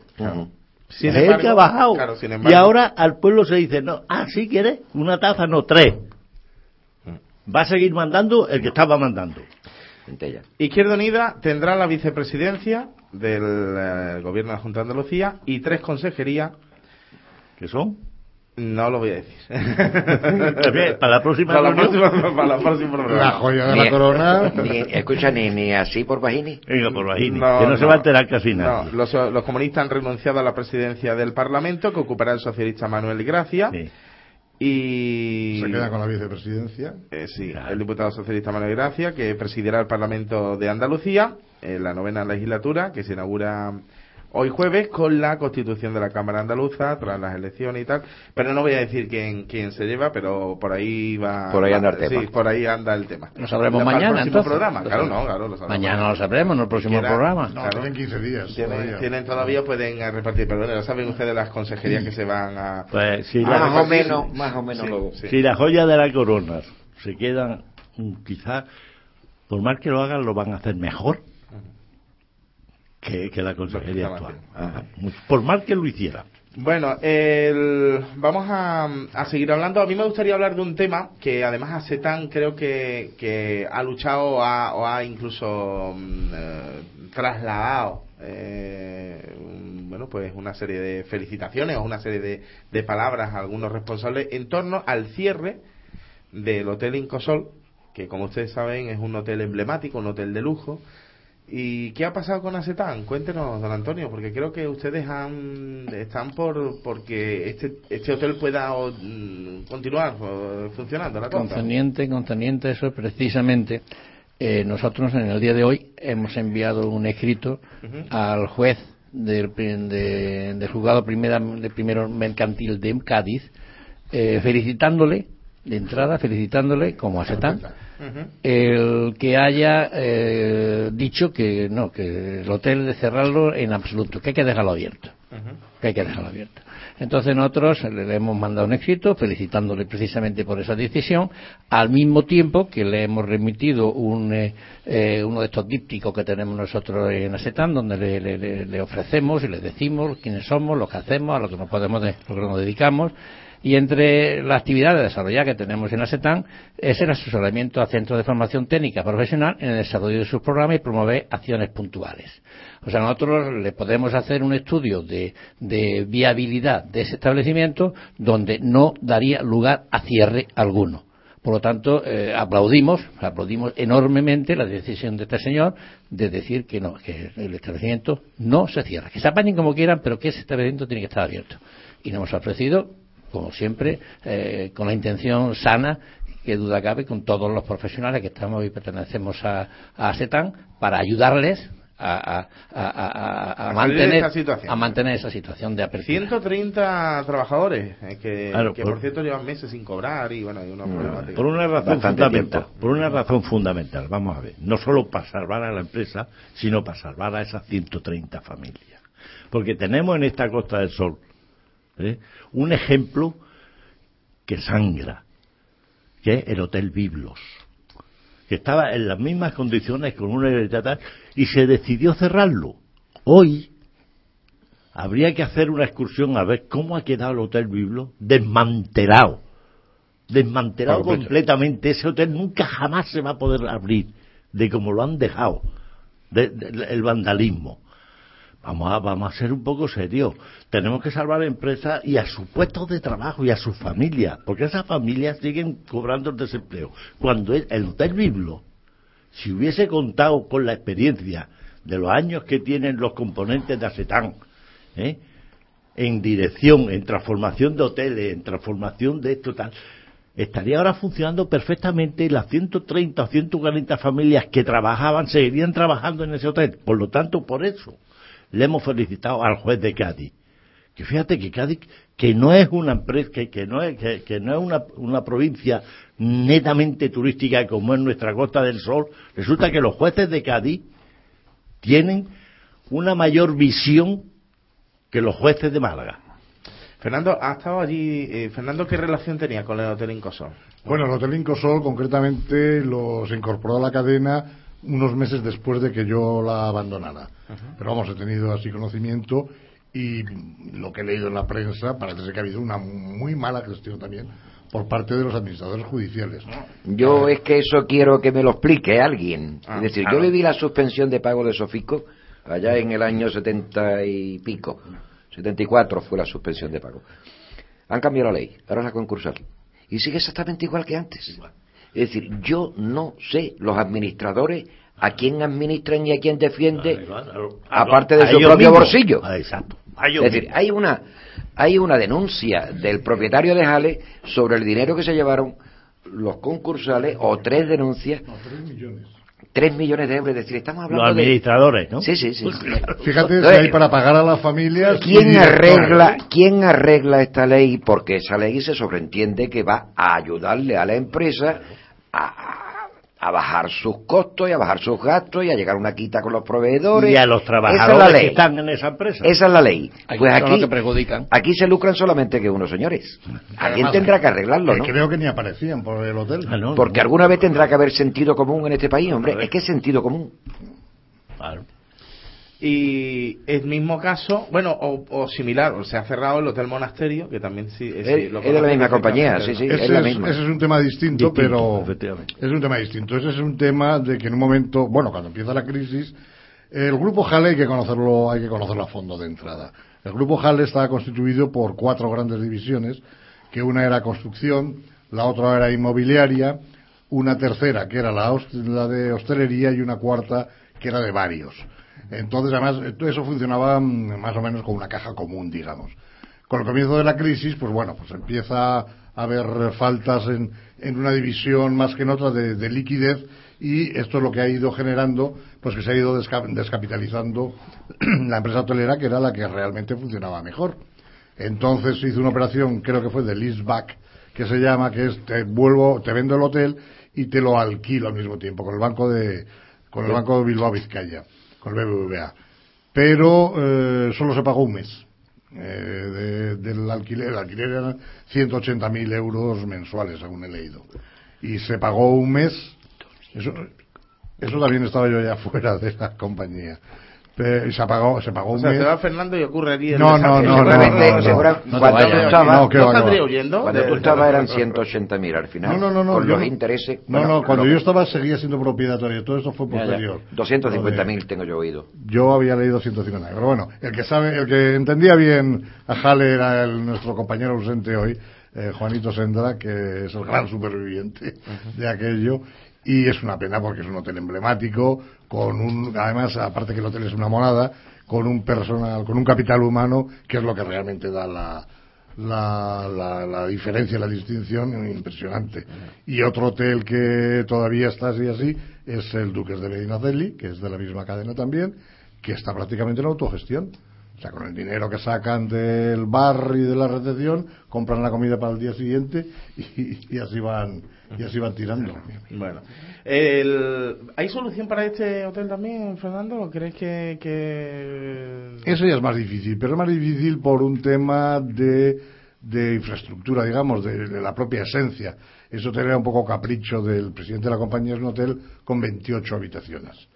Sin es el embargo, que ha bajado. claro, sin y ahora al pueblo se dice, no, ah, sí quieres, una taza, no, tres. Va a seguir mandando el que estaba mandando. Izquierda Unida tendrá la vicepresidencia del eh, gobierno de la Junta de Andalucía y tres consejerías. ¿Qué son? No lo voy a decir. Para la próxima Para la reunión. próxima- para la próxima. La joya de la corona. ni- escucha, ni, ni así por Bajini. Venga, por Bajini, que no se va a enterar casi nadie. No, los, los comunistas han renunciado a la presidencia del Parlamento, que ocupará el socialista Manuel Gracia. Y. Se queda con la vicepresidencia. Eh, sí, el diputado socialista Manuel Gracia, que presidirá el Parlamento de Andalucía en la novena legislatura, que se inaugura hoy jueves con la constitución de la Cámara Andaluza tras las elecciones y tal. Pero no voy a decir quién, quién se lleva, pero por ahí va. Por ahí anda el tema. Sí, por ahí anda el tema. Lo sabremos mañana, El próximo entonces. programa, claro, no, claro, lo sabremos. Mañana lo sabremos, en el próximo Quiera- programa. No, claro. tienen 15 días. Tienen todavía. tienen todavía, pueden eh, repartir, pero bueno, ya saben ustedes las consejerías que se van a. Pues si a la- Más o menos, más o menos Sí, sí. Si la joya de la corona se quedan, quizás, por más que lo hagan, lo van a hacer mejor que, que la consejería actual. Ajá. Por más que lo hiciera. Bueno, el- vamos a, a seguir hablando. A mí me gustaría hablar de un tema que además ASETAN creo que, que ha luchado ha- o ha incluso mm, eh, trasladado eh, bueno pues una serie de felicitaciones o una serie de, de palabras a algunos responsables en torno al cierre del Hotel Incosol, que como ustedes saben es un hotel emblemático, un hotel de lujo. ¿Y qué ha pasado con Asetán? Cuéntenos, don Antonio, porque creo que ustedes han, están por porque este, este hotel pueda o, mm, continuar o, funcionando. La. Concerniente, concerniente, eso es precisamente. eh, nosotros en el día de hoy hemos enviado un escrito al juez del, de- del juzgado primera, de primero mercantil de Cádiz, eh, felicitándole, de entrada, felicitándole como a Setán, el que haya eh, dicho que no, que el hotel de cerrarlo en absoluto, que hay que dejarlo abierto. Que hay que dejarlo abierto. Entonces nosotros le hemos mandado un éxito, felicitándole precisamente por esa decisión, al mismo tiempo que le hemos remitido un, eh, eh, uno de estos dípticos que tenemos nosotros en ASETAN, donde le, le- le ofrecemos y le decimos quiénes somos, lo que hacemos, a lo que nos podemos, de- lo que nos dedicamos. Y entre las actividades desarrolladas que tenemos en ASETAN es el asesoramiento a centros de formación técnica profesional en el desarrollo de sus programas y promover acciones puntuales. O sea, nosotros le podemos hacer un estudio de, de viabilidad de ese establecimiento donde no daría lugar a cierre alguno. Por lo tanto, eh, aplaudimos, aplaudimos enormemente la decisión de este señor de decir que no, que el establecimiento no se cierra. Que se apañen como quieran, pero que ese establecimiento tiene que estar abierto. Y nos hemos ofrecido, como siempre, eh, con la intención sana, que duda cabe, con todos los profesionales que estamos y pertenecemos a, a ASETAN, para ayudarles a, a- a- a- a A mantener, esa situación. a mantener esa situación de apertura. 130 trabajadores eh, que, Claro, que por- por cierto llevan meses sin cobrar y bueno, hay una problemática. Por una razón Bastante fundamental. tiempo. Por una razón fundamental. Vamos a ver. No solo para salvar a la empresa, sino para salvar a esas 130 familias. Porque tenemos en esta Costa del Sol ¿eh? un ejemplo que sangra, que es el Hotel Biblos, que estaba en las mismas condiciones con una heredad y se decidió cerrarlo. Hoy habría que hacer una excursión a ver cómo ha quedado el Hotel Biblos desmantelado desmantelado completamente. Ese hotel nunca jamás se va a poder abrir de como lo han dejado, de- de- el vandalismo. Vamos a, vamos a ser un poco serios. Tenemos que salvar a la empresa y a sus puestos de trabajo y a sus familias, porque esas familias siguen cobrando el desempleo. Cuando el Hotel Biblo, si hubiese contado con la experiencia de los años que tienen los componentes de Acetán, ¿eh? en dirección, en transformación de hoteles, en transformación de esto tal, estaría ahora funcionando perfectamente y las 130 o 140 familias que trabajaban seguirían trabajando en ese hotel. Por lo tanto, por eso le hemos felicitado al juez de Cádiz. Que fíjate que Cádiz, que no es una empresa, que, que no es, que, que no es una, una provincia netamente turística como es nuestra Costa del Sol, resulta que los jueces de Cádiz tienen una mayor visión que los jueces de Málaga. Fernando, ¿ha estado allí? eh, Fernando, ¿qué relación tenía con el Hotel Incosol? Bueno, el Hotel Incosol concretamente lo, se incorporó a la cadena unos meses después de que yo la abandonara. Pero vamos, he tenido así conocimiento y lo que he leído en la prensa parece ser que ha habido una muy mala gestión también por parte de los administradores judiciales. Yo es que eso quiero que me lo explique alguien. Ah, es decir, claro. yo le di la suspensión de pago de Sofico allá en el año setenta y pico. 74 fue la suspensión de pago. Han cambiado la ley, ahora es la concursal. Y sigue exactamente igual que antes. Es decir, yo no sé los administradores a quién administran y a quién defiende, aparte de su propio mismos. bolsillo. Ah, exacto. Es decir, hay una, hay una denuncia del propietario de Jale sobre el dinero que se llevaron los concursales, o tres denuncias, tres millones de euros. Es decir, estamos hablando Los de... administradores, ¿no? Sí, sí, sí. Fíjate si Entonces, hay para pagar a las familias. ¿Quién arregla, ¿Quién arregla esta ley? Porque esa ley se sobreentiende que va a ayudarle a la empresa a, a bajar sus costos y a bajar sus gastos y a llegar a una quita con los proveedores. Y a los Esa trabajadores es la que están en esa empresa. Esa es la ley. Aquí Pues aquí, que perjudican. aquí se lucran solamente que unos señores. Alguien tendrá que arreglarlo, que ¿no? Creo que ni aparecían por el hotel. Ah, Porque alguna vez tendrá que haber sentido común en este país, hombre. Es que es sentido común. Y el mismo caso, bueno, o, o similar, o se ha cerrado el Hotel Monasterio, que también sí. Es- sí, lo es de la misma compañía, perfectamente. ese, es, ese es un tema distinto, Distinto, pero efectivamente. es un tema distinto. Ese es un tema de que en un momento, bueno, cuando empieza la crisis, el grupo Jale hay que conocerlo, hay que conocerlo a fondo de entrada. El grupo Jale estaba constituido por cuatro grandes divisiones, que una era construcción, la otra era inmobiliaria, una tercera que era la, host- la de hostelería y una cuarta que era de varios. Entonces, además, todo eso funcionaba mm, más o menos con una caja común, digamos. Con el comienzo de la crisis, pues bueno, pues empieza a haber faltas en, en una división más que en otra de, de liquidez y esto es lo que ha ido generando, pues que se ha ido desca- descapitalizando la empresa hotelera que era la que realmente funcionaba mejor. Entonces hizo una operación, creo que fue de leaseback, que se llama, que es te vuelvo, te vendo el hotel y te lo alquilo al mismo tiempo con el banco de, con el banco de Bilbao Vizcaya, con el BBVA. Pero eh, solo se pagó un mes. eh, de- del alquiler. El alquiler eran 180.000 euros mensuales, según he leído. Y se pagó un mes. Eso, eso también estaba yo ya fuera de la compañía. Y se pagó, se pagó O un sea, mes. te va Fernando y ocurre allí el No, no, no, Seguramente, no, no, segura- no, cuando tú vayas. estabas, cuando tú estabas eran 180.000 al final. No, no, no, no, Con yo los intereses. No, bueno, no, cuando lo- yo estaba seguía siendo propietario. Todo eso fue posterior. 250.000 tengo yo oído. Yo había leído 150. Pero bueno, el que sabe, el que entendía bien a Jale era el, nuestro compañero ausente hoy, eh, Juanito Sendra, que es el gran superviviente de aquello. Y es una pena porque es un hotel emblemático, con un, además, aparte que el hotel es una monada, con un personal, con un capital humano, que es lo que realmente da la, la, la, diferencia, la distinción impresionante. Y otro hotel que todavía está así así es el Duques de Medinaceli, que es de la misma cadena también, que está prácticamente en autogestión. O sea, con el dinero que sacan del bar y de la recepción, compran la comida para el día siguiente y, y así van y así van tirando. Bueno, el- ¿hay solución para este hotel también, Fernando? ¿O crees que, que... Eso ya es más difícil, pero es más difícil por un tema de, de infraestructura, digamos, de, de la propia esencia. Ese hotel era un poco capricho del presidente de la compañía, es un hotel con 28 habitaciones.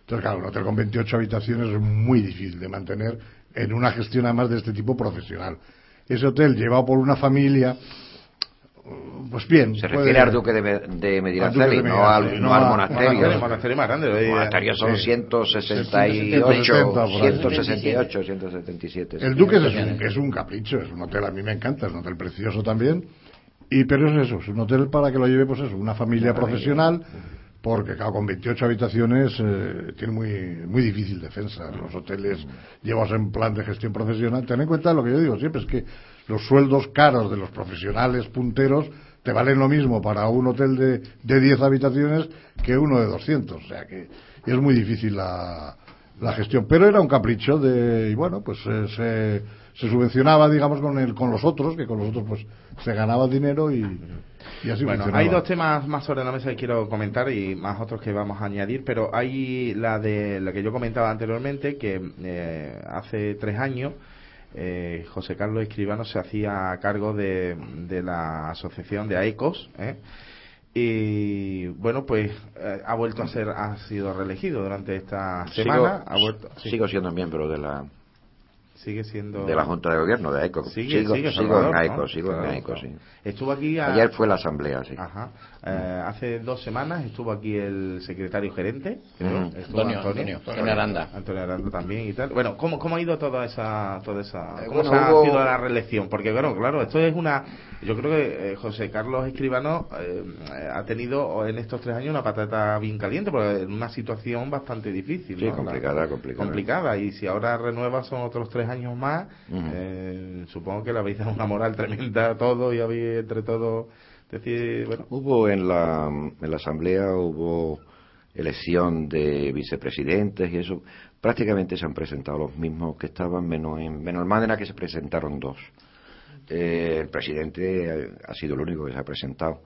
Entonces, claro, un hotel con 28 habitaciones es muy difícil de mantener en una gestión además de este tipo profesional. Ese hotel llevado por una familia, pues bien. Se refiere al Duque de, de Medinaceli, no al, no al monasterio. El monasterio más grande. El eh, monasterio son sí. 168, 170 por ahí. 168, 177. El Duque es un, es un capricho, es un hotel, a mí me encanta, es un hotel precioso también. Y, pero es eso, es un hotel para que lo lleve, pues eso, una familia profesional, porque claro, con 28 habitaciones eh, tiene muy, muy difícil defensa. Los hoteles llevados en plan de gestión profesional, ten en cuenta lo que yo digo siempre, es que los sueldos caros de los profesionales punteros te valen lo mismo para un hotel de, de 10 habitaciones que uno de 200. O sea que es muy difícil la, la gestión. Pero era un capricho de, y bueno, pues eh, se, se subvencionaba, digamos, con, el, con los otros, que con los otros pues se ganaba dinero y, y así Bueno, funcionaba. hay dos temas más sobre la mesa que quiero comentar y más otros que vamos a añadir, pero hay la de la que yo comentaba anteriormente, que eh, hace tres años eh, José Carlos Escribano se hacía cargo de, de la asociación de AECOS, ¿eh? y bueno, pues eh, ha vuelto a ser, ha sido reelegido durante esta semana, ha vuelto, sí. Sigo siendo miembro de la sigue siendo de la Junta de Gobierno de AECO. Sigue- sigo sigue sigo Salvador, en AECO, ¿no? sigo en AECO, claro. sí. Estuvo aquí a- Ayer fue la asamblea, sí. Ajá. Eh, hace dos semanas estuvo aquí el secretario gerente, creo. Ujú. Estuvo Antonio, Antonio, Antonio Aranda. Antonio Aranda también y tal. Bueno, ¿cómo, cómo ha ido toda esa, toda esa, Eh, cómo bueno, se ha sido la reelección? Porque claro, claro, esto es una, yo creo que eh, José Carlos Escribano eh, ha tenido en estos tres años una patata bien caliente, porque en una situación bastante difícil. Sí, ¿no? complicada, La- complicada. complicada. Y si ahora renueva son otros tres años más, eh, supongo que le habéis dado una moral tremenda a todo y habéis entre todos decir, bueno, Hubo en la, en la asamblea hubo elección de vicepresidentes y eso. Prácticamente se han presentado los mismos que estaban, menos en Benalmádena que se presentaron dos. Eh, el presidente ha sido el único que se ha presentado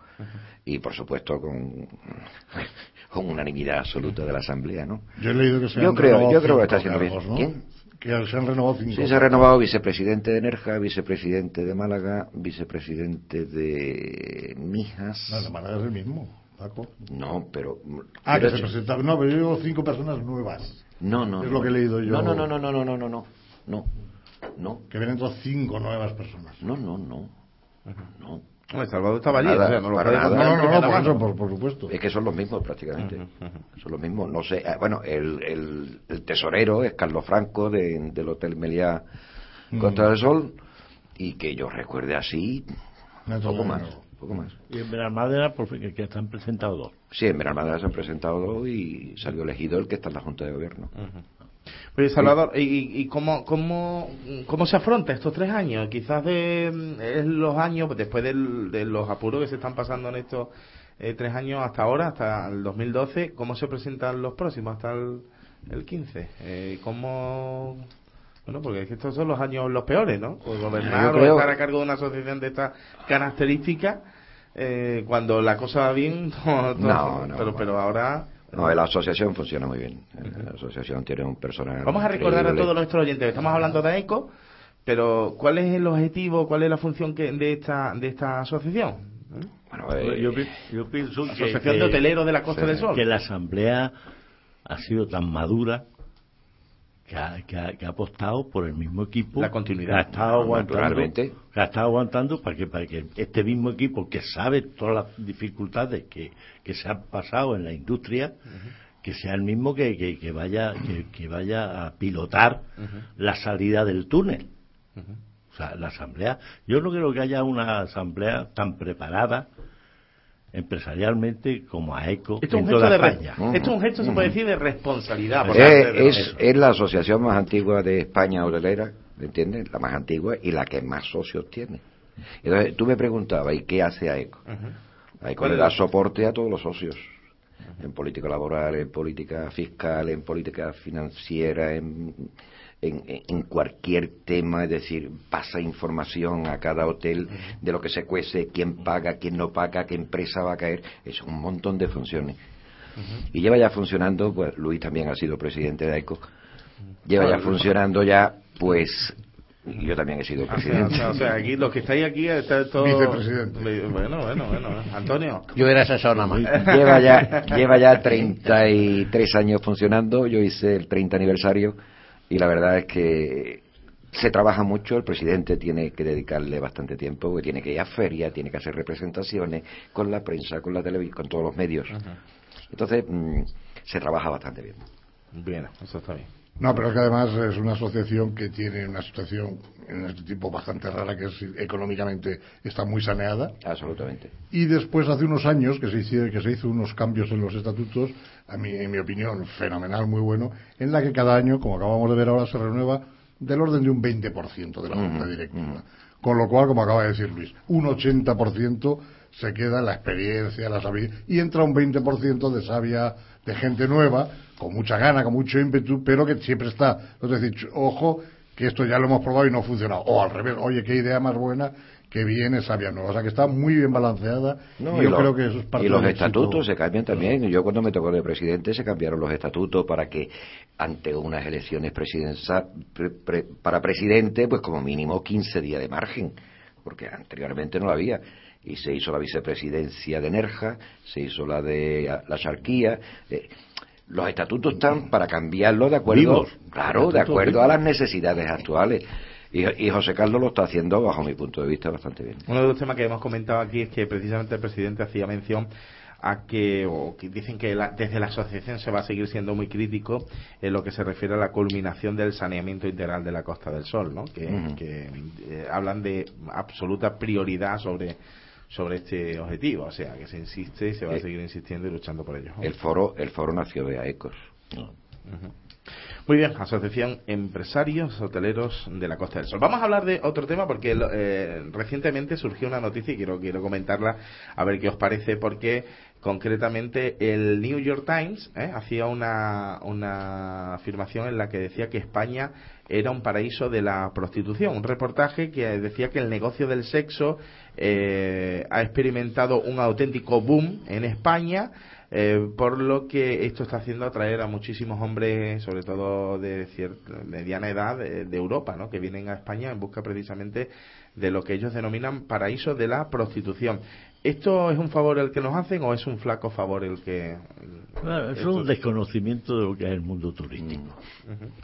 y por supuesto con, con unanimidad absoluta de la asamblea, ¿no? Yo he leído que se yo han creo, renovado yo creo que está haciendo bien. cargos, ¿no? ¿Quién? que se han renovado cinco. Sí, se ha renovado vicepresidente de Nerja, vicepresidente de Málaga, vicepresidente de Mijas. No, de Málaga es el mismo, Paco. No, pero. Ah, pero que se presentaba. No, pero yo digo cinco personas nuevas. No, no. Es no, lo que he leído yo. No, no, no, no, no, no, no, no. No. no. Que vienen todas cinco nuevas personas. No, no, no. No. Hombre, Salvador estaba allí, Nada, o sea, no lo para nada. No, no, no, por eso, por, por supuesto. Es que son los mismos prácticamente. Son los mismos. No sé. ah, Bueno, el, el, el tesorero es Carlos Franco de- del Hotel Meliá Mm. Costa del Sol. Y que yo recuerde así, poco más. Poco más. Y en Benalmádena, por fin, que, que están presentados dos. Sí, en Benalmádena se han presentado dos y salió elegido el que está en la Junta de Gobierno. Oye, Salvador, ¿y, y cómo, cómo, cómo se afronta estos tres años? Quizás de es los años, pues, después del- de los apuros que se están pasando en estos eh, tres años hasta ahora, hasta el 2012, ¿cómo se presentan los próximos hasta el, el 15? Eh, ¿Cómo...? Bueno, porque es que estos son los años los peores, ¿no? Pues gobernar creo- o estar a cargo de una asociación de estas características, eh, cuando la cosa va bien, No, no, pero, pero ahora... No, la asociación funciona muy bien. La asociación tiene un personal. Vamos a recordar a increíble. todos nuestros oyentes, estamos hablando de ECO, Pero, ¿cuál es el objetivo, cuál es la función que, de esta de esta asociación? Bueno, eh, yo, yo pienso que, Asociación que- de Hoteleros de la Costa del Sol. que la asamblea ha sido tan madura que ha, que ha- que ha apostado por el mismo equipo La continuidad. que ha estado aguantando Naturalmente. que ha estado aguantando para que para que este mismo equipo que sabe todas las dificultades que, que se han pasado en la industria que sea el mismo que, que, que vaya que, que vaya a pilotar la salida del túnel. O sea, la asamblea, yo no creo que haya una asamblea tan preparada empresarialmente como AECO Esto es en un gesto, toda de re- España. esto es un gesto, se puede decir, de responsabilidad. por parte de- es, es la asociación más antigua de España hotelera, ¿me entiendes? La más antigua y la que más socios tiene. Entonces, tú me preguntabas, ¿y qué hace AECO? AECO ¿Cuál le es da soporte a todos los socios. En política laboral, en política fiscal, en política financiera, en, en, en cualquier tema, es decir, pasa información a cada hotel de lo que se cuece, quién paga, quién no paga, qué empresa va a caer. Es un montón de funciones. Y lleva ya funcionando, pues Luis también ha sido presidente de AECO, lleva ya funcionando ya, pues, yo también he sido o presidente. sea, o sea, aquí, los que estáis aquí, está todo... Vicepresidente. Bueno, bueno, bueno. Antonio. Yo era asesor nada más. lleva ya lleva ya 33 años funcionando yo hice el 30 aniversario y la verdad es que se trabaja mucho el presidente tiene que dedicarle bastante tiempo porque tiene que ir a feria tiene que hacer representaciones con la prensa con la televisión con todos los medios. Entonces mm, se trabaja bastante bien. Bien, eso está bien. No, pero es que además es una asociación que tiene una situación en este tipo bastante rara, que es económicamente está muy saneada. absolutamente Y después, hace unos años, que se, hizo, que se hizo unos cambios en los estatutos, a mí, en mi opinión, fenomenal, muy bueno, en la que cada año, como acabamos de ver ahora, se renueva del orden de un 20% de la junta directiva. Con lo cual, como acaba de decir Luis, un 80% se queda la experiencia, la sabiduría, y entra un 20% de sabia, de gente nueva, con mucha gana, con mucho ímpetu, pero que siempre está. Es decir, ojo, que esto ya lo hemos probado y no ha funcionado. O al revés, oye, qué idea más buena que viene sabia nueva. O sea, que está muy bien balanceada. No, y yo lo- creo que eso es parte y los del éxito. estatutos se cambian también. Yo cuando me tocó de presidente se cambiaron los estatutos para que ante unas elecciones pre- pre- para presidente, pues como mínimo 15 días de margen, porque anteriormente no lo había. Y se hizo la vicepresidencia de Nerja, se hizo la de la Charquía. eh, los estatutos están para cambiarlo de acuerdo, Vivos. claro, de acuerdo vivos. a las necesidades actuales. Y, y José Carlos lo está haciendo, bajo mi punto de vista, bastante bien. Uno de los temas que hemos comentado aquí es que precisamente el presidente hacía mención a que, o que dicen que la- desde la asociación se va a seguir siendo muy crítico en lo que se refiere a la culminación del saneamiento integral de la Costa del Sol, ¿no? Que, eh, hablan de absoluta prioridad sobre sobre este objetivo, o sea, que se insiste y se va a Eh, seguir insistiendo y luchando por ello. El foro, el foro nació de AECOS. Muy bien, Asociación Empresarios Hoteleros de la Costa del Sol. Vamos a hablar de otro tema porque eh, recientemente surgió una noticia y quiero, quiero comentarla a ver qué os parece porque concretamente el New York Times eh, hacía una, una afirmación en la que decía que España era un paraíso de la prostitución. Un reportaje que decía que el negocio del sexo eh, ha experimentado un auténtico boom en España eh, por lo que esto está haciendo atraer a muchísimos hombres, sobre todo de cierta mediana edad, de, de Europa, ¿no? que vienen a España en busca precisamente de lo que ellos denominan paraíso de la prostitución. ¿Esto es un favor el que nos hacen o es un flaco favor el que.? Es un desconocimiento de lo que es el mundo turístico.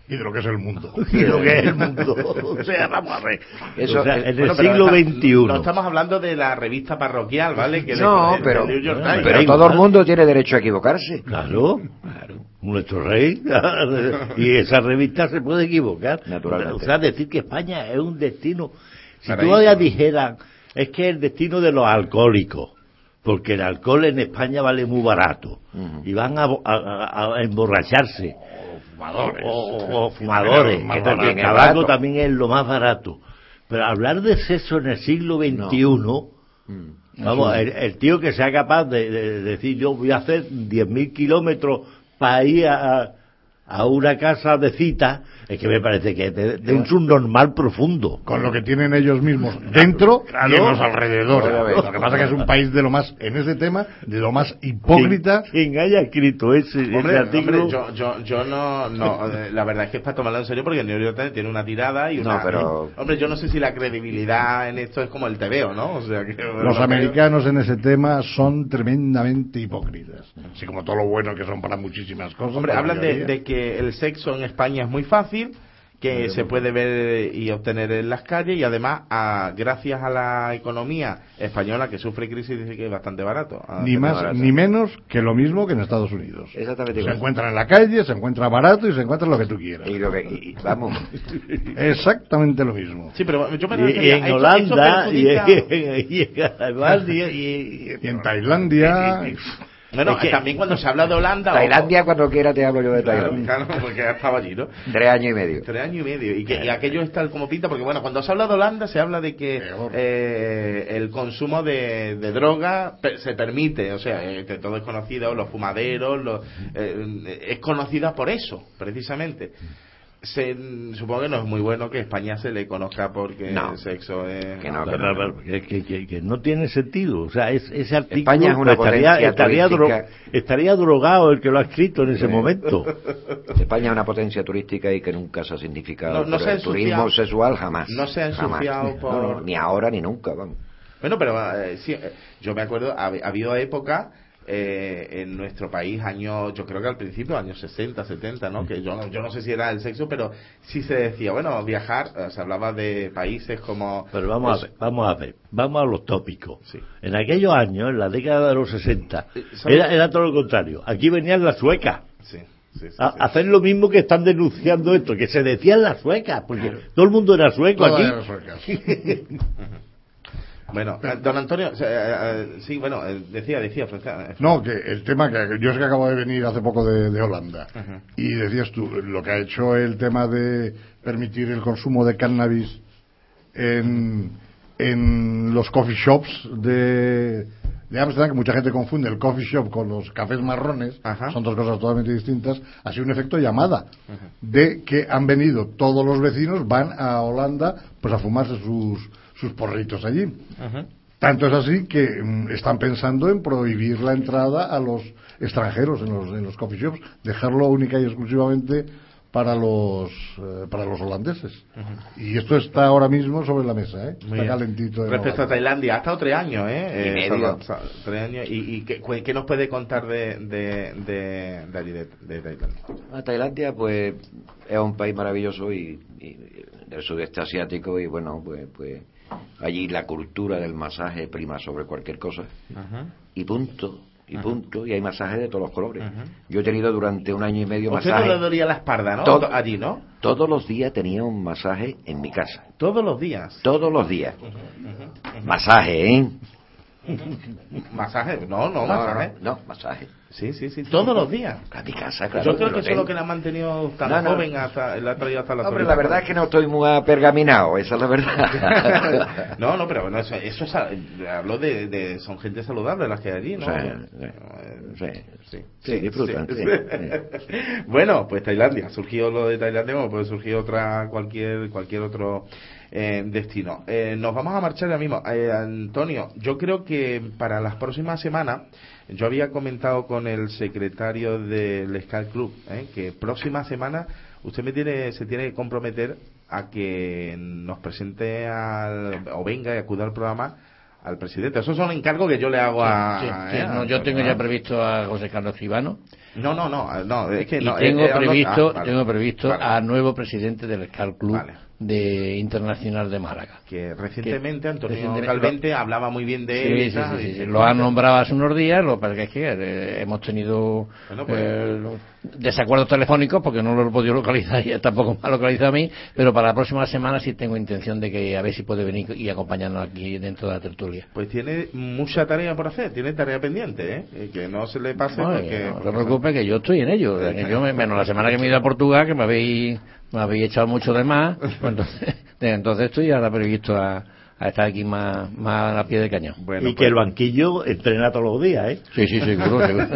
Y de lo que es el mundo. y de lo que es el mundo. O sea, vamos a ver. Eso- o sea, en el Bueno, siglo XXI. No estamos hablando de la revista parroquial, ¿vale? Que No, de- de pero, New York Bueno, Times. pero todo el mundo tiene derecho a equivocarse. Claro, claro. Nuestro rey. y esa revista se puede equivocar. Naturalmente. O sea, decir que España es un destino. Si tú ahora dijeras, es que es el destino de los alcohólicos. Porque el alcohol en España vale muy barato. Y van a, a- a- a emborracharse. fumadores. O, o- o fumadores. Que barato. el tabaco también es lo más barato. Pero hablar de sexo en el siglo XXI. Mm. Vamos, el, el tío que sea capaz de, de- de decir yo voy a hacer 10.000 kilómetros para ir a- a una casa de cita, es que me parece que es de, de un subnormal profundo. Con lo que tienen ellos mismos dentro Claro. y en los alrededores. Claro. Lo que pasa es que es un país de lo más, en ese tema, de lo más hipócrita. Quien, quien haya escrito ese, Hombre, ese artículo. hombre, yo, yo, yo no, no, eh, la verdad es que es para tomarlo en serio porque el New York Times tiene una tirada y No, una... pero- Hombre, yo no sé si la credibilidad en esto es como el TVO, ¿no? O sea que... Los americanos en ese tema son tremendamente hipócritas. Así como todo lo bueno que son para muchísimas cosas. Hombre, la hablan de que el sexo en España es muy fácil, que se puede ver y obtener en las calles y además, a- gracias a la economía española que sufre crisis, dice que es bastante barato. Ah, Ni más barato. ni menos que lo mismo que en Estados Unidos. Exactamente Se igual. encuentra en la calle, se encuentra barato y se encuentra lo que tú quieras. Y lo que, y- vamos, Exactamente lo mismo. Sí, pero yo me Y, y en ¿eso- Holanda eso y, perjudica- en- y en Alemania y, y- Y en Tailandia. Bueno, Es que- también cuando se habla de Holanda... Tailandia cuando quiera te hablo yo de Tailandia. claro, porque ya estaba allí, ¿no? Tres años y medio. Tres años y medio. Y, que, y aquello es tal como pinta, porque bueno, cuando se habla de Holanda se habla de que eh, el consumo de, de droga se permite, o sea, eh, que todo es conocido, los fumaderos, los, eh, es conocida por eso, precisamente. Se, supongo que no es muy bueno que España se le conozca porque No. el sexo es... Que no, que Pero, pero, que, que- que- que no tiene sentido. O sea, es- ese artículo España es una estaría, potencia estaría, dro- turística. estaría drogado el que lo ha escrito en ese Sí. momento. España es una potencia turística y que nunca se ha significado No- no por se ha el turismo sexual jamás. no se ha Jamás. ensuciado por- No, no, ni ahora ni nunca, vamos. Bueno, pero eh, sí, eh, yo me acuerdo, ha, ha habido época eh, en nuestro país, años, yo creo que al principio, años 60, 70, ¿no? Que yo, no- yo no sé si era el sexo, pero sí se decía, bueno, viajar, eh, se hablaba de países como... Pero vamos pues, a ver, vamos a ver, vamos a los tópicos. Sí. En aquellos años, en la década de los 60, ¿sabes? era, era todo lo contrario. Aquí venían las suecas. Sí, sí, sí, A, sí. a hacer lo mismo que están denunciando esto, que se decían las suecas, porque todo el mundo era sueco aquí. eran suecas. Bueno, don Antonio, eh, eh, sí, bueno, eh, decía, decía, Francesca, No, que el tema que yo es que acabo de venir hace poco de, de Holanda. Y decías tú, lo que ha hecho el tema de permitir el consumo de cannabis en, en los coffee shops de, de Ámsterdam, que mucha gente confunde el coffee shop con los cafés marrones, Ajá. son dos cosas totalmente distintas, ha sido un efecto llamada de que han venido todos los vecinos, van a Holanda pues a fumarse sus, sus porritos allí. Tanto es así que mm, están pensando en prohibir la entrada a los extranjeros en los, en los coffee shops, dejarlo única y exclusivamente para los eh, para los holandeses. Y esto está ahora mismo sobre la mesa, ¿eh? Muy está bien. calentito. en Respecto a. Tailandia, ha estado tres años, ¿eh? Y Eh, medio. Tres años. ¿Y, y qué, nos puede contar de, de, de, de allí, de, de Tailandia? A Tailandia, pues, es un país maravilloso y, y del sudeste asiático y bueno, pues, pues allí la cultura del masaje prima sobre cualquier cosa y punto, y punto, y hay masajes de todos los colores. Yo he tenido durante un año y medio Usted no masaje. le dolía la espalda, ¿no? Todo- Allí, ¿no? Todos los días tenía un masaje en mi casa. Todos los días. Todos los días. Masaje, ¿eh? ¿Masaje? No, no, masaje. No, masaje. Sí, sí, sí. Todos los días. A mi casa, claro. Yo creo que eso es lo que la ha mantenido tan No, no. joven, hasta, la ha traído hasta la Hombre, la verdad es que no estoy muy apergaminado, esa es la verdad. no, no, pero bueno, eso, eso es, hablo de, de, son gente saludable las que hay allí, ¿no? Sí, sí, sí. Sí, disfrutan, sí, bueno, pues Tailandia, surgió lo de Tailandia como puede surgir otra, cualquier, cualquier otro eh, destino. Eh, nos vamos a marchar ya mismo. Eh, Antonio, yo creo que para las próximas semanas, yo había comentado con el secretario del Sky Club, eh, que próxima semana usted me tiene, se tiene que comprometer a que nos presente al, o venga y acuda al programa al presidente. Esos son encargos que yo le hago a... Sí, sí, eh, no, a- yo tengo a- ya previsto a José Carlos Cibano No, no, no, no, es que y no. tengo eh, eh, hablo- previsto, ah, vale. tengo previsto Vale. al nuevo presidente del Scal Club Vale. De Internacional de Málaga. que recientemente Antonio recientemente- Calvente hablaba muy bien de él Sí, sí, sí, que- Lo han nombrado hace unos días, lo que pasa es que eh, hemos tenido Bueno, pues- eh, lo- desacuerdos telefónicos porque no lo he podido localizar y tampoco me ha localizado a mí, pero para la próxima semana sí tengo intención de que a ver si puede venir y acompañarnos aquí dentro de la tertulia. Pues tiene mucha tarea por hacer, tiene tarea pendiente, ¿eh? Y que no se le pase No, porque... eh, no porque se preocupe que yo estoy en ello. yo me- menos la semana que me he ido a Portugal, que me habéis, me habéis echado mucho de más, pues entonces, entonces estoy ahora previsto a, a estar aquí más, más a pie de cañón. y que el banquillo entrena todos los días, ¿eh? Sí, sí, seguro, seguro.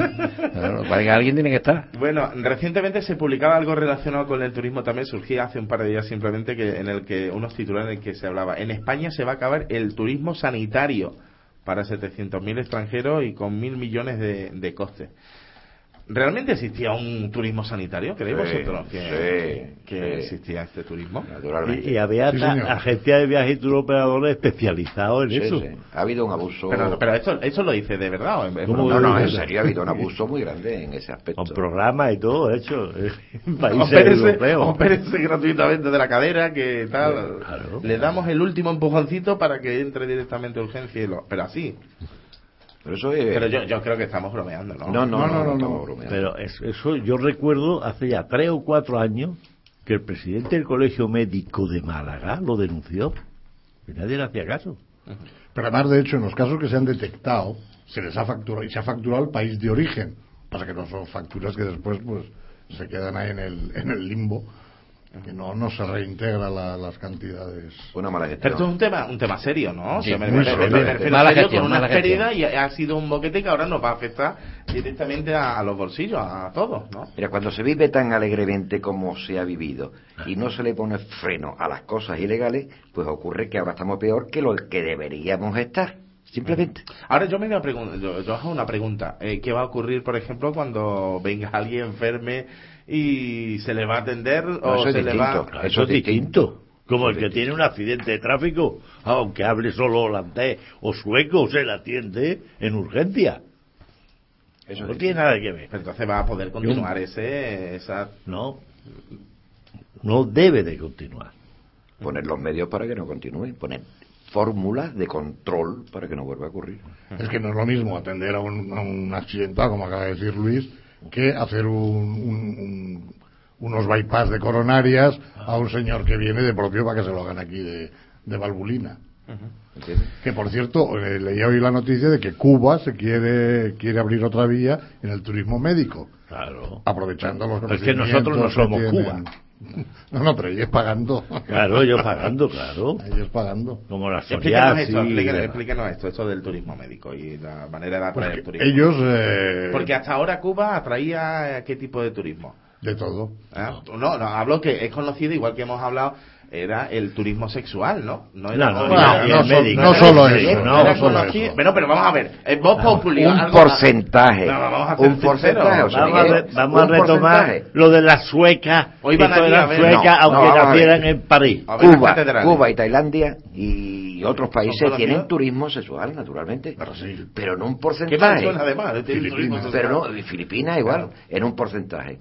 Claro, para que alguien tiene que estar. Bueno, recientemente se publicaba algo relacionado con el turismo también, surgía hace un par de días simplemente que en el que unos titulares en el que se hablaba, en España se va a acabar el turismo sanitario para 700.000 extranjeros y con mil millones de, de costes. ¿Realmente existía un turismo sanitario? ¿Creéis Sí, vosotros que, sí, que sí. existía este turismo? Naturalmente. Y, y había agencias de viajes y turoperadores especializados en Sí, eso. sí. Ha habido un abuso. Pero, pero esto, ¿eso lo dice de verdad. No, no, en serio ha habido un abuso muy grande en ese aspecto. Con programas y todo hecho en países Opérese, europeos. opérese gratuitamente de la cadera, que tal. Claro. Le damos el último empujoncito para que entre directamente a urgencia y lo. Pero así. Pero eso es... Pero yo, yo creo que estamos bromeando, ¿no? No, no, no, No, no, no, estamos no. bromeando. Pero es- eso yo recuerdo hace ya tres o cuatro años que el presidente del Colegio Médico de Málaga lo denunció. Y nadie le hacía caso. Pero además, de hecho, en los casos que se han detectado, se les ha facturado y se ha facturado el país de origen. Pasa que no son facturas que después pues se quedan ahí en el, en el limbo, que no, no se reintegra la- las cantidades. Una mala Pero gestión. esto es un tema, un tema serio, ¿no? Sí, O sea, me, serio. me- refiero Mala serio gestión, con gestión. pérdidas y ha sido un boquete que ahora nos va a afectar directamente a, a los bolsillos, a todos, ¿no? Mira, cuando se vive tan alegremente como se ha vivido y no se le pone freno a las cosas ilegales, pues ocurre que ahora estamos peor que lo que deberíamos estar. Simplemente. Ahora yo me voy a yo, yo hago una pregunta. Eh, ¿Qué va a ocurrir, por ejemplo, cuando venga alguien enferme y se le va a atender o se le va distinto. Claro, Eso es distinto. Como el que tiene un accidente de tráfico, aunque hable solo holandés o sueco, se le atiende en urgencia. Eso no es tiene nada que ver. Pero entonces va a poder continuar ese esa No, no debe de continuar. Poner los medios para que no continúe. Poner fórmulas de control para que no vuelva a ocurrir. Es que no es lo mismo atender a un, a un accidentado, como acaba de decir Luis, que hacer un- un- un- unos bypass de coronarias a un señor que viene de propio para que se lo hagan aquí de, de valvulina. Que por cierto, eh, leía hoy la noticia de que Cuba se quiere, quiere abrir otra vía en el turismo médico, Claro. aprovechando los es que nosotros no conocimientos que somos tienen. No, no, pero ellos pagando. Claro, ellos pagando, claro. Ellos pagando. Como la Explíquenos psoriasis. esto, explíquenos esto, esto del turismo médico y la manera de atraer Pues que turismo. ellos, eh, Porque hasta ahora Cuba atraía qué tipo de turismo. de todo. ¿Ah? No, no, hablo que es conocido, igual que hemos hablado, era el turismo sexual, ¿no? No, era No, no, solo eso, no. Bueno, pero vamos a ver, es voz populi. Un algo- porcentaje. No, vamos a un porcentaje. sinceros. José Vamos a, re- vamos a retomar porcentaje. lo de las suecas. Hoy van a ver- suecas, No, no, aunque nacieran en París. Las Cuba. Cuba y Tailandia y otros países tienen turismo sexual, naturalmente. Pero no un ¿Qué porcentaje. Pero no, Filipinas igual, en un porcentaje.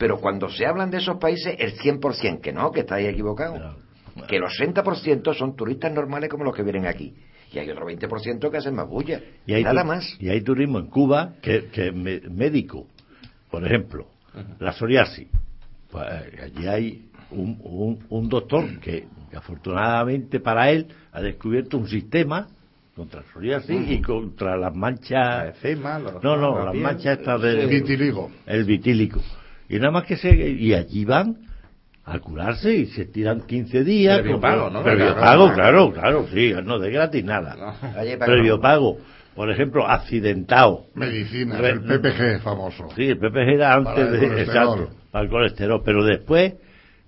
Pero cuando se hablan de esos países, el 100% que no, que estáis equivocados. Que los 60% son turistas normales como los que vienen aquí. Y hay otro 20% que hacen más bulla. Y hay Nada más. Y hay turismo en Cuba que, que me- médico, por ejemplo, la psoriasis. Pues, eh, allí hay un, un- un doctor que, que afortunadamente para él ha descubierto un sistema contra la psoriasis y contra las manchas. Eczema, los- no, no, la las piel. manchas estas de Vitiligo. el vitílico. Y nada más que se. Y allí van a curarse y se tiran 15 días. Previo pago, ¿no? Previo Claro, pago, claro. claro, sí, no de gratis nada. Previo pago. Por ejemplo, accidentado. Medicina, Re- el PPG famoso. Sí, el PPG era antes Para el de. colesterol. Exacto, para el colesterol. Pero después,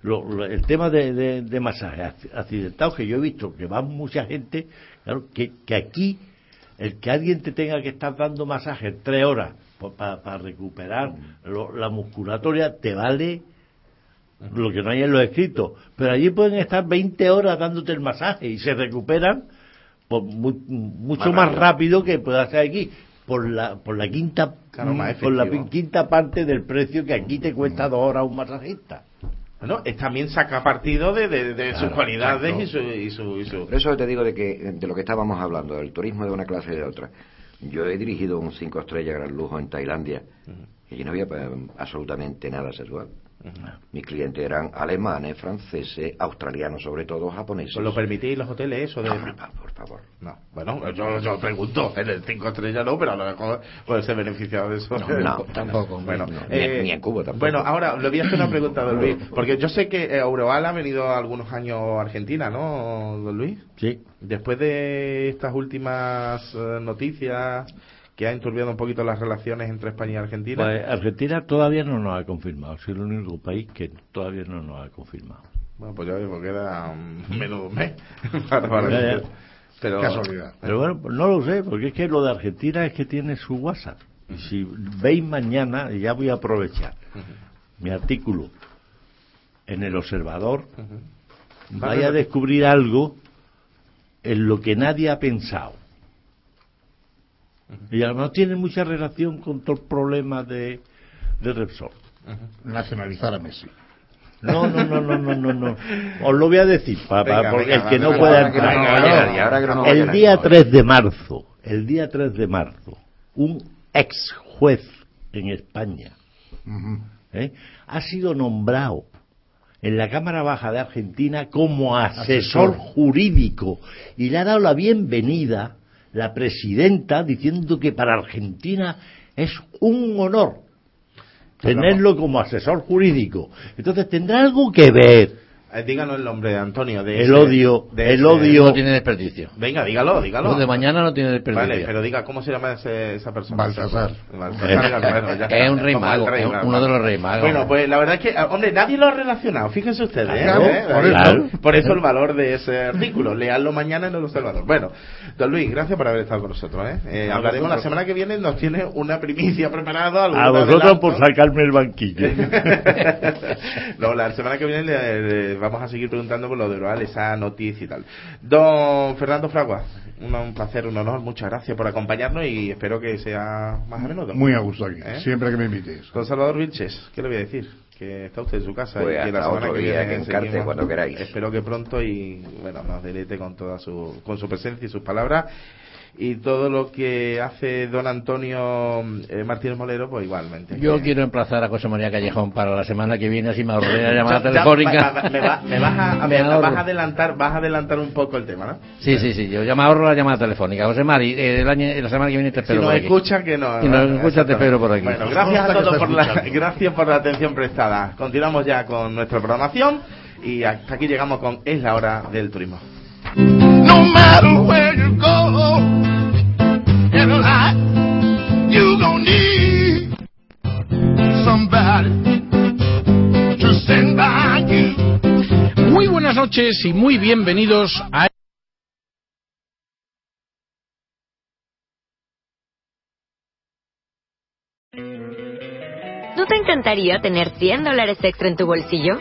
lo- lo- el tema de, de, de masajes accidentados, que yo he visto que va mucha gente, claro, que, que aquí, el que alguien te tenga que estar dando masajes tres horas para recuperar lo- la musculatoria, te vale lo que no hay en los escritos. Pero allí pueden estar 20 horas dándote el masaje y se recuperan por mu- mucho Más más rápido que puede hacer aquí. Por la, por la quinta Claro, por la quinta parte del precio que aquí te cuesta dos horas un masajista. Bueno, es- también saca partido de, de- de sus Claro, cualidades y su, y su, y su- Por eso te digo de que de lo que estábamos hablando, del turismo de una clase y de otra. Yo he dirigido un cinco estrellas gran lujo en Tailandia y allí no había absolutamente nada sexual. Mis clientes eran alemanes, franceses, australianos, sobre todo japoneses. ¿Os lo permitís los hoteles eso de...? No, por, por favor. No, bueno, yo, yo pregunto, en el 5 estrellas no, pero a lo mejor puede ser beneficiado de eso. No, tampoco. Bueno, no, eh, ni, ni en Cuba tampoco. Bueno, ahora le voy a hacer una pregunta a don Luis, porque yo sé que Euroal ha venido algunos años a Argentina, ¿no, don Luis? Sí. Después de estas últimas eh, noticias que ha enturbiado un poquito las relaciones entre España y Argentina. Pues Argentina todavía no nos ha confirmado, es el único país que todavía no nos ha confirmado. Bueno, pues ya ves, porque queda menos de un mes. para- para- Ya, ya. Pero, Pero bueno, pues no lo sé, porque es que lo de Argentina es que tiene su WhatsApp. Y si veis mañana, y ya voy a aprovechar mi artículo en el Observador, vaya a descubrir algo en lo que nadie ha pensado. Y a lo mejor tiene mucha relación con todo el problema de, de Repsol. Nacionalizar a Messi. No, no, no, no, no, no, no. Os lo voy a decir, Venga, porque venga, el que no pueda entrar. el día 3 de marzo, el día 3 de marzo, un ex juez en España ¿eh? ha sido nombrado en la Cámara Baja de Argentina como asesor Asesor. jurídico y le ha dado la bienvenida la presidenta diciendo que para Argentina es un honor tenerlo como asesor jurídico. Entonces tendrá algo que ver Eh, díganos el nombre, Antonio. De el ese- odio, de el ese- odio No tiene desperdicio. Venga, dígalo, dígalo. Lo de mañana no tiene desperdicio. Vale, pero diga, ¿cómo se llama ese- esa persona? Baltasar. Baltasar, bueno, ya está. Es un rey mago, rey mago. uno de los reyes magos. Bueno, pues la verdad es que, ah, hombre, nadie lo ha relacionado, fíjense ustedes. ¿eh? Claro, ¿Eh? por Claro. eso. Por eso el valor de ese artículo. Leanlo mañana en el Observador. Bueno, don Luis, gracias por haber estado con nosotros. ¿eh? Eh, hablaremos la semana que viene, nos tiene una primicia preparada. a vosotros adelanto. por sacarme el banquillo. no, la semana que viene le, le vamos a seguir preguntando por lo de Oral, esa noticia y tal. Don Fernando Fragua, un, un placer, un honor, muchas gracias por acompañarnos y espero que sea más a menudo. Muy a gusto aquí, ¿Eh? siempre que me invitéis. Don Salvador Vilches, ¿qué le voy a decir? Que está usted en su casa Pues y que la semana que viene que encarte cuando queráis. Espero que pronto y bueno nos deleite con toda su con su presencia y sus palabras y todo lo que hace don Antonio eh, Martínez Molero pues igualmente. Yo quiero emplazar a José María Callejón para la semana que viene, así me ahorré la llamada telefónica. va- va- me, va- me vas a, Me me ahorro. vas a adelantar vas a adelantar un poco el tema, ¿no? Sí, sí, sí, yo ya me ahorro la llamada telefónica. José Mari, eh, el año, la semana que viene te Si espero nos por aquí. escucha que no. Si nos escucha te espero por aquí. Bueno, gracias a todos por la, gracias por la atención prestada. Continuamos ya con nuestra programación y hasta aquí llegamos con Es la hora del turismo. No somebody to stand by you. Muy buenas noches y muy bienvenidos a ¿No te encantaría tener 100 dólares extra en tu bolsillo?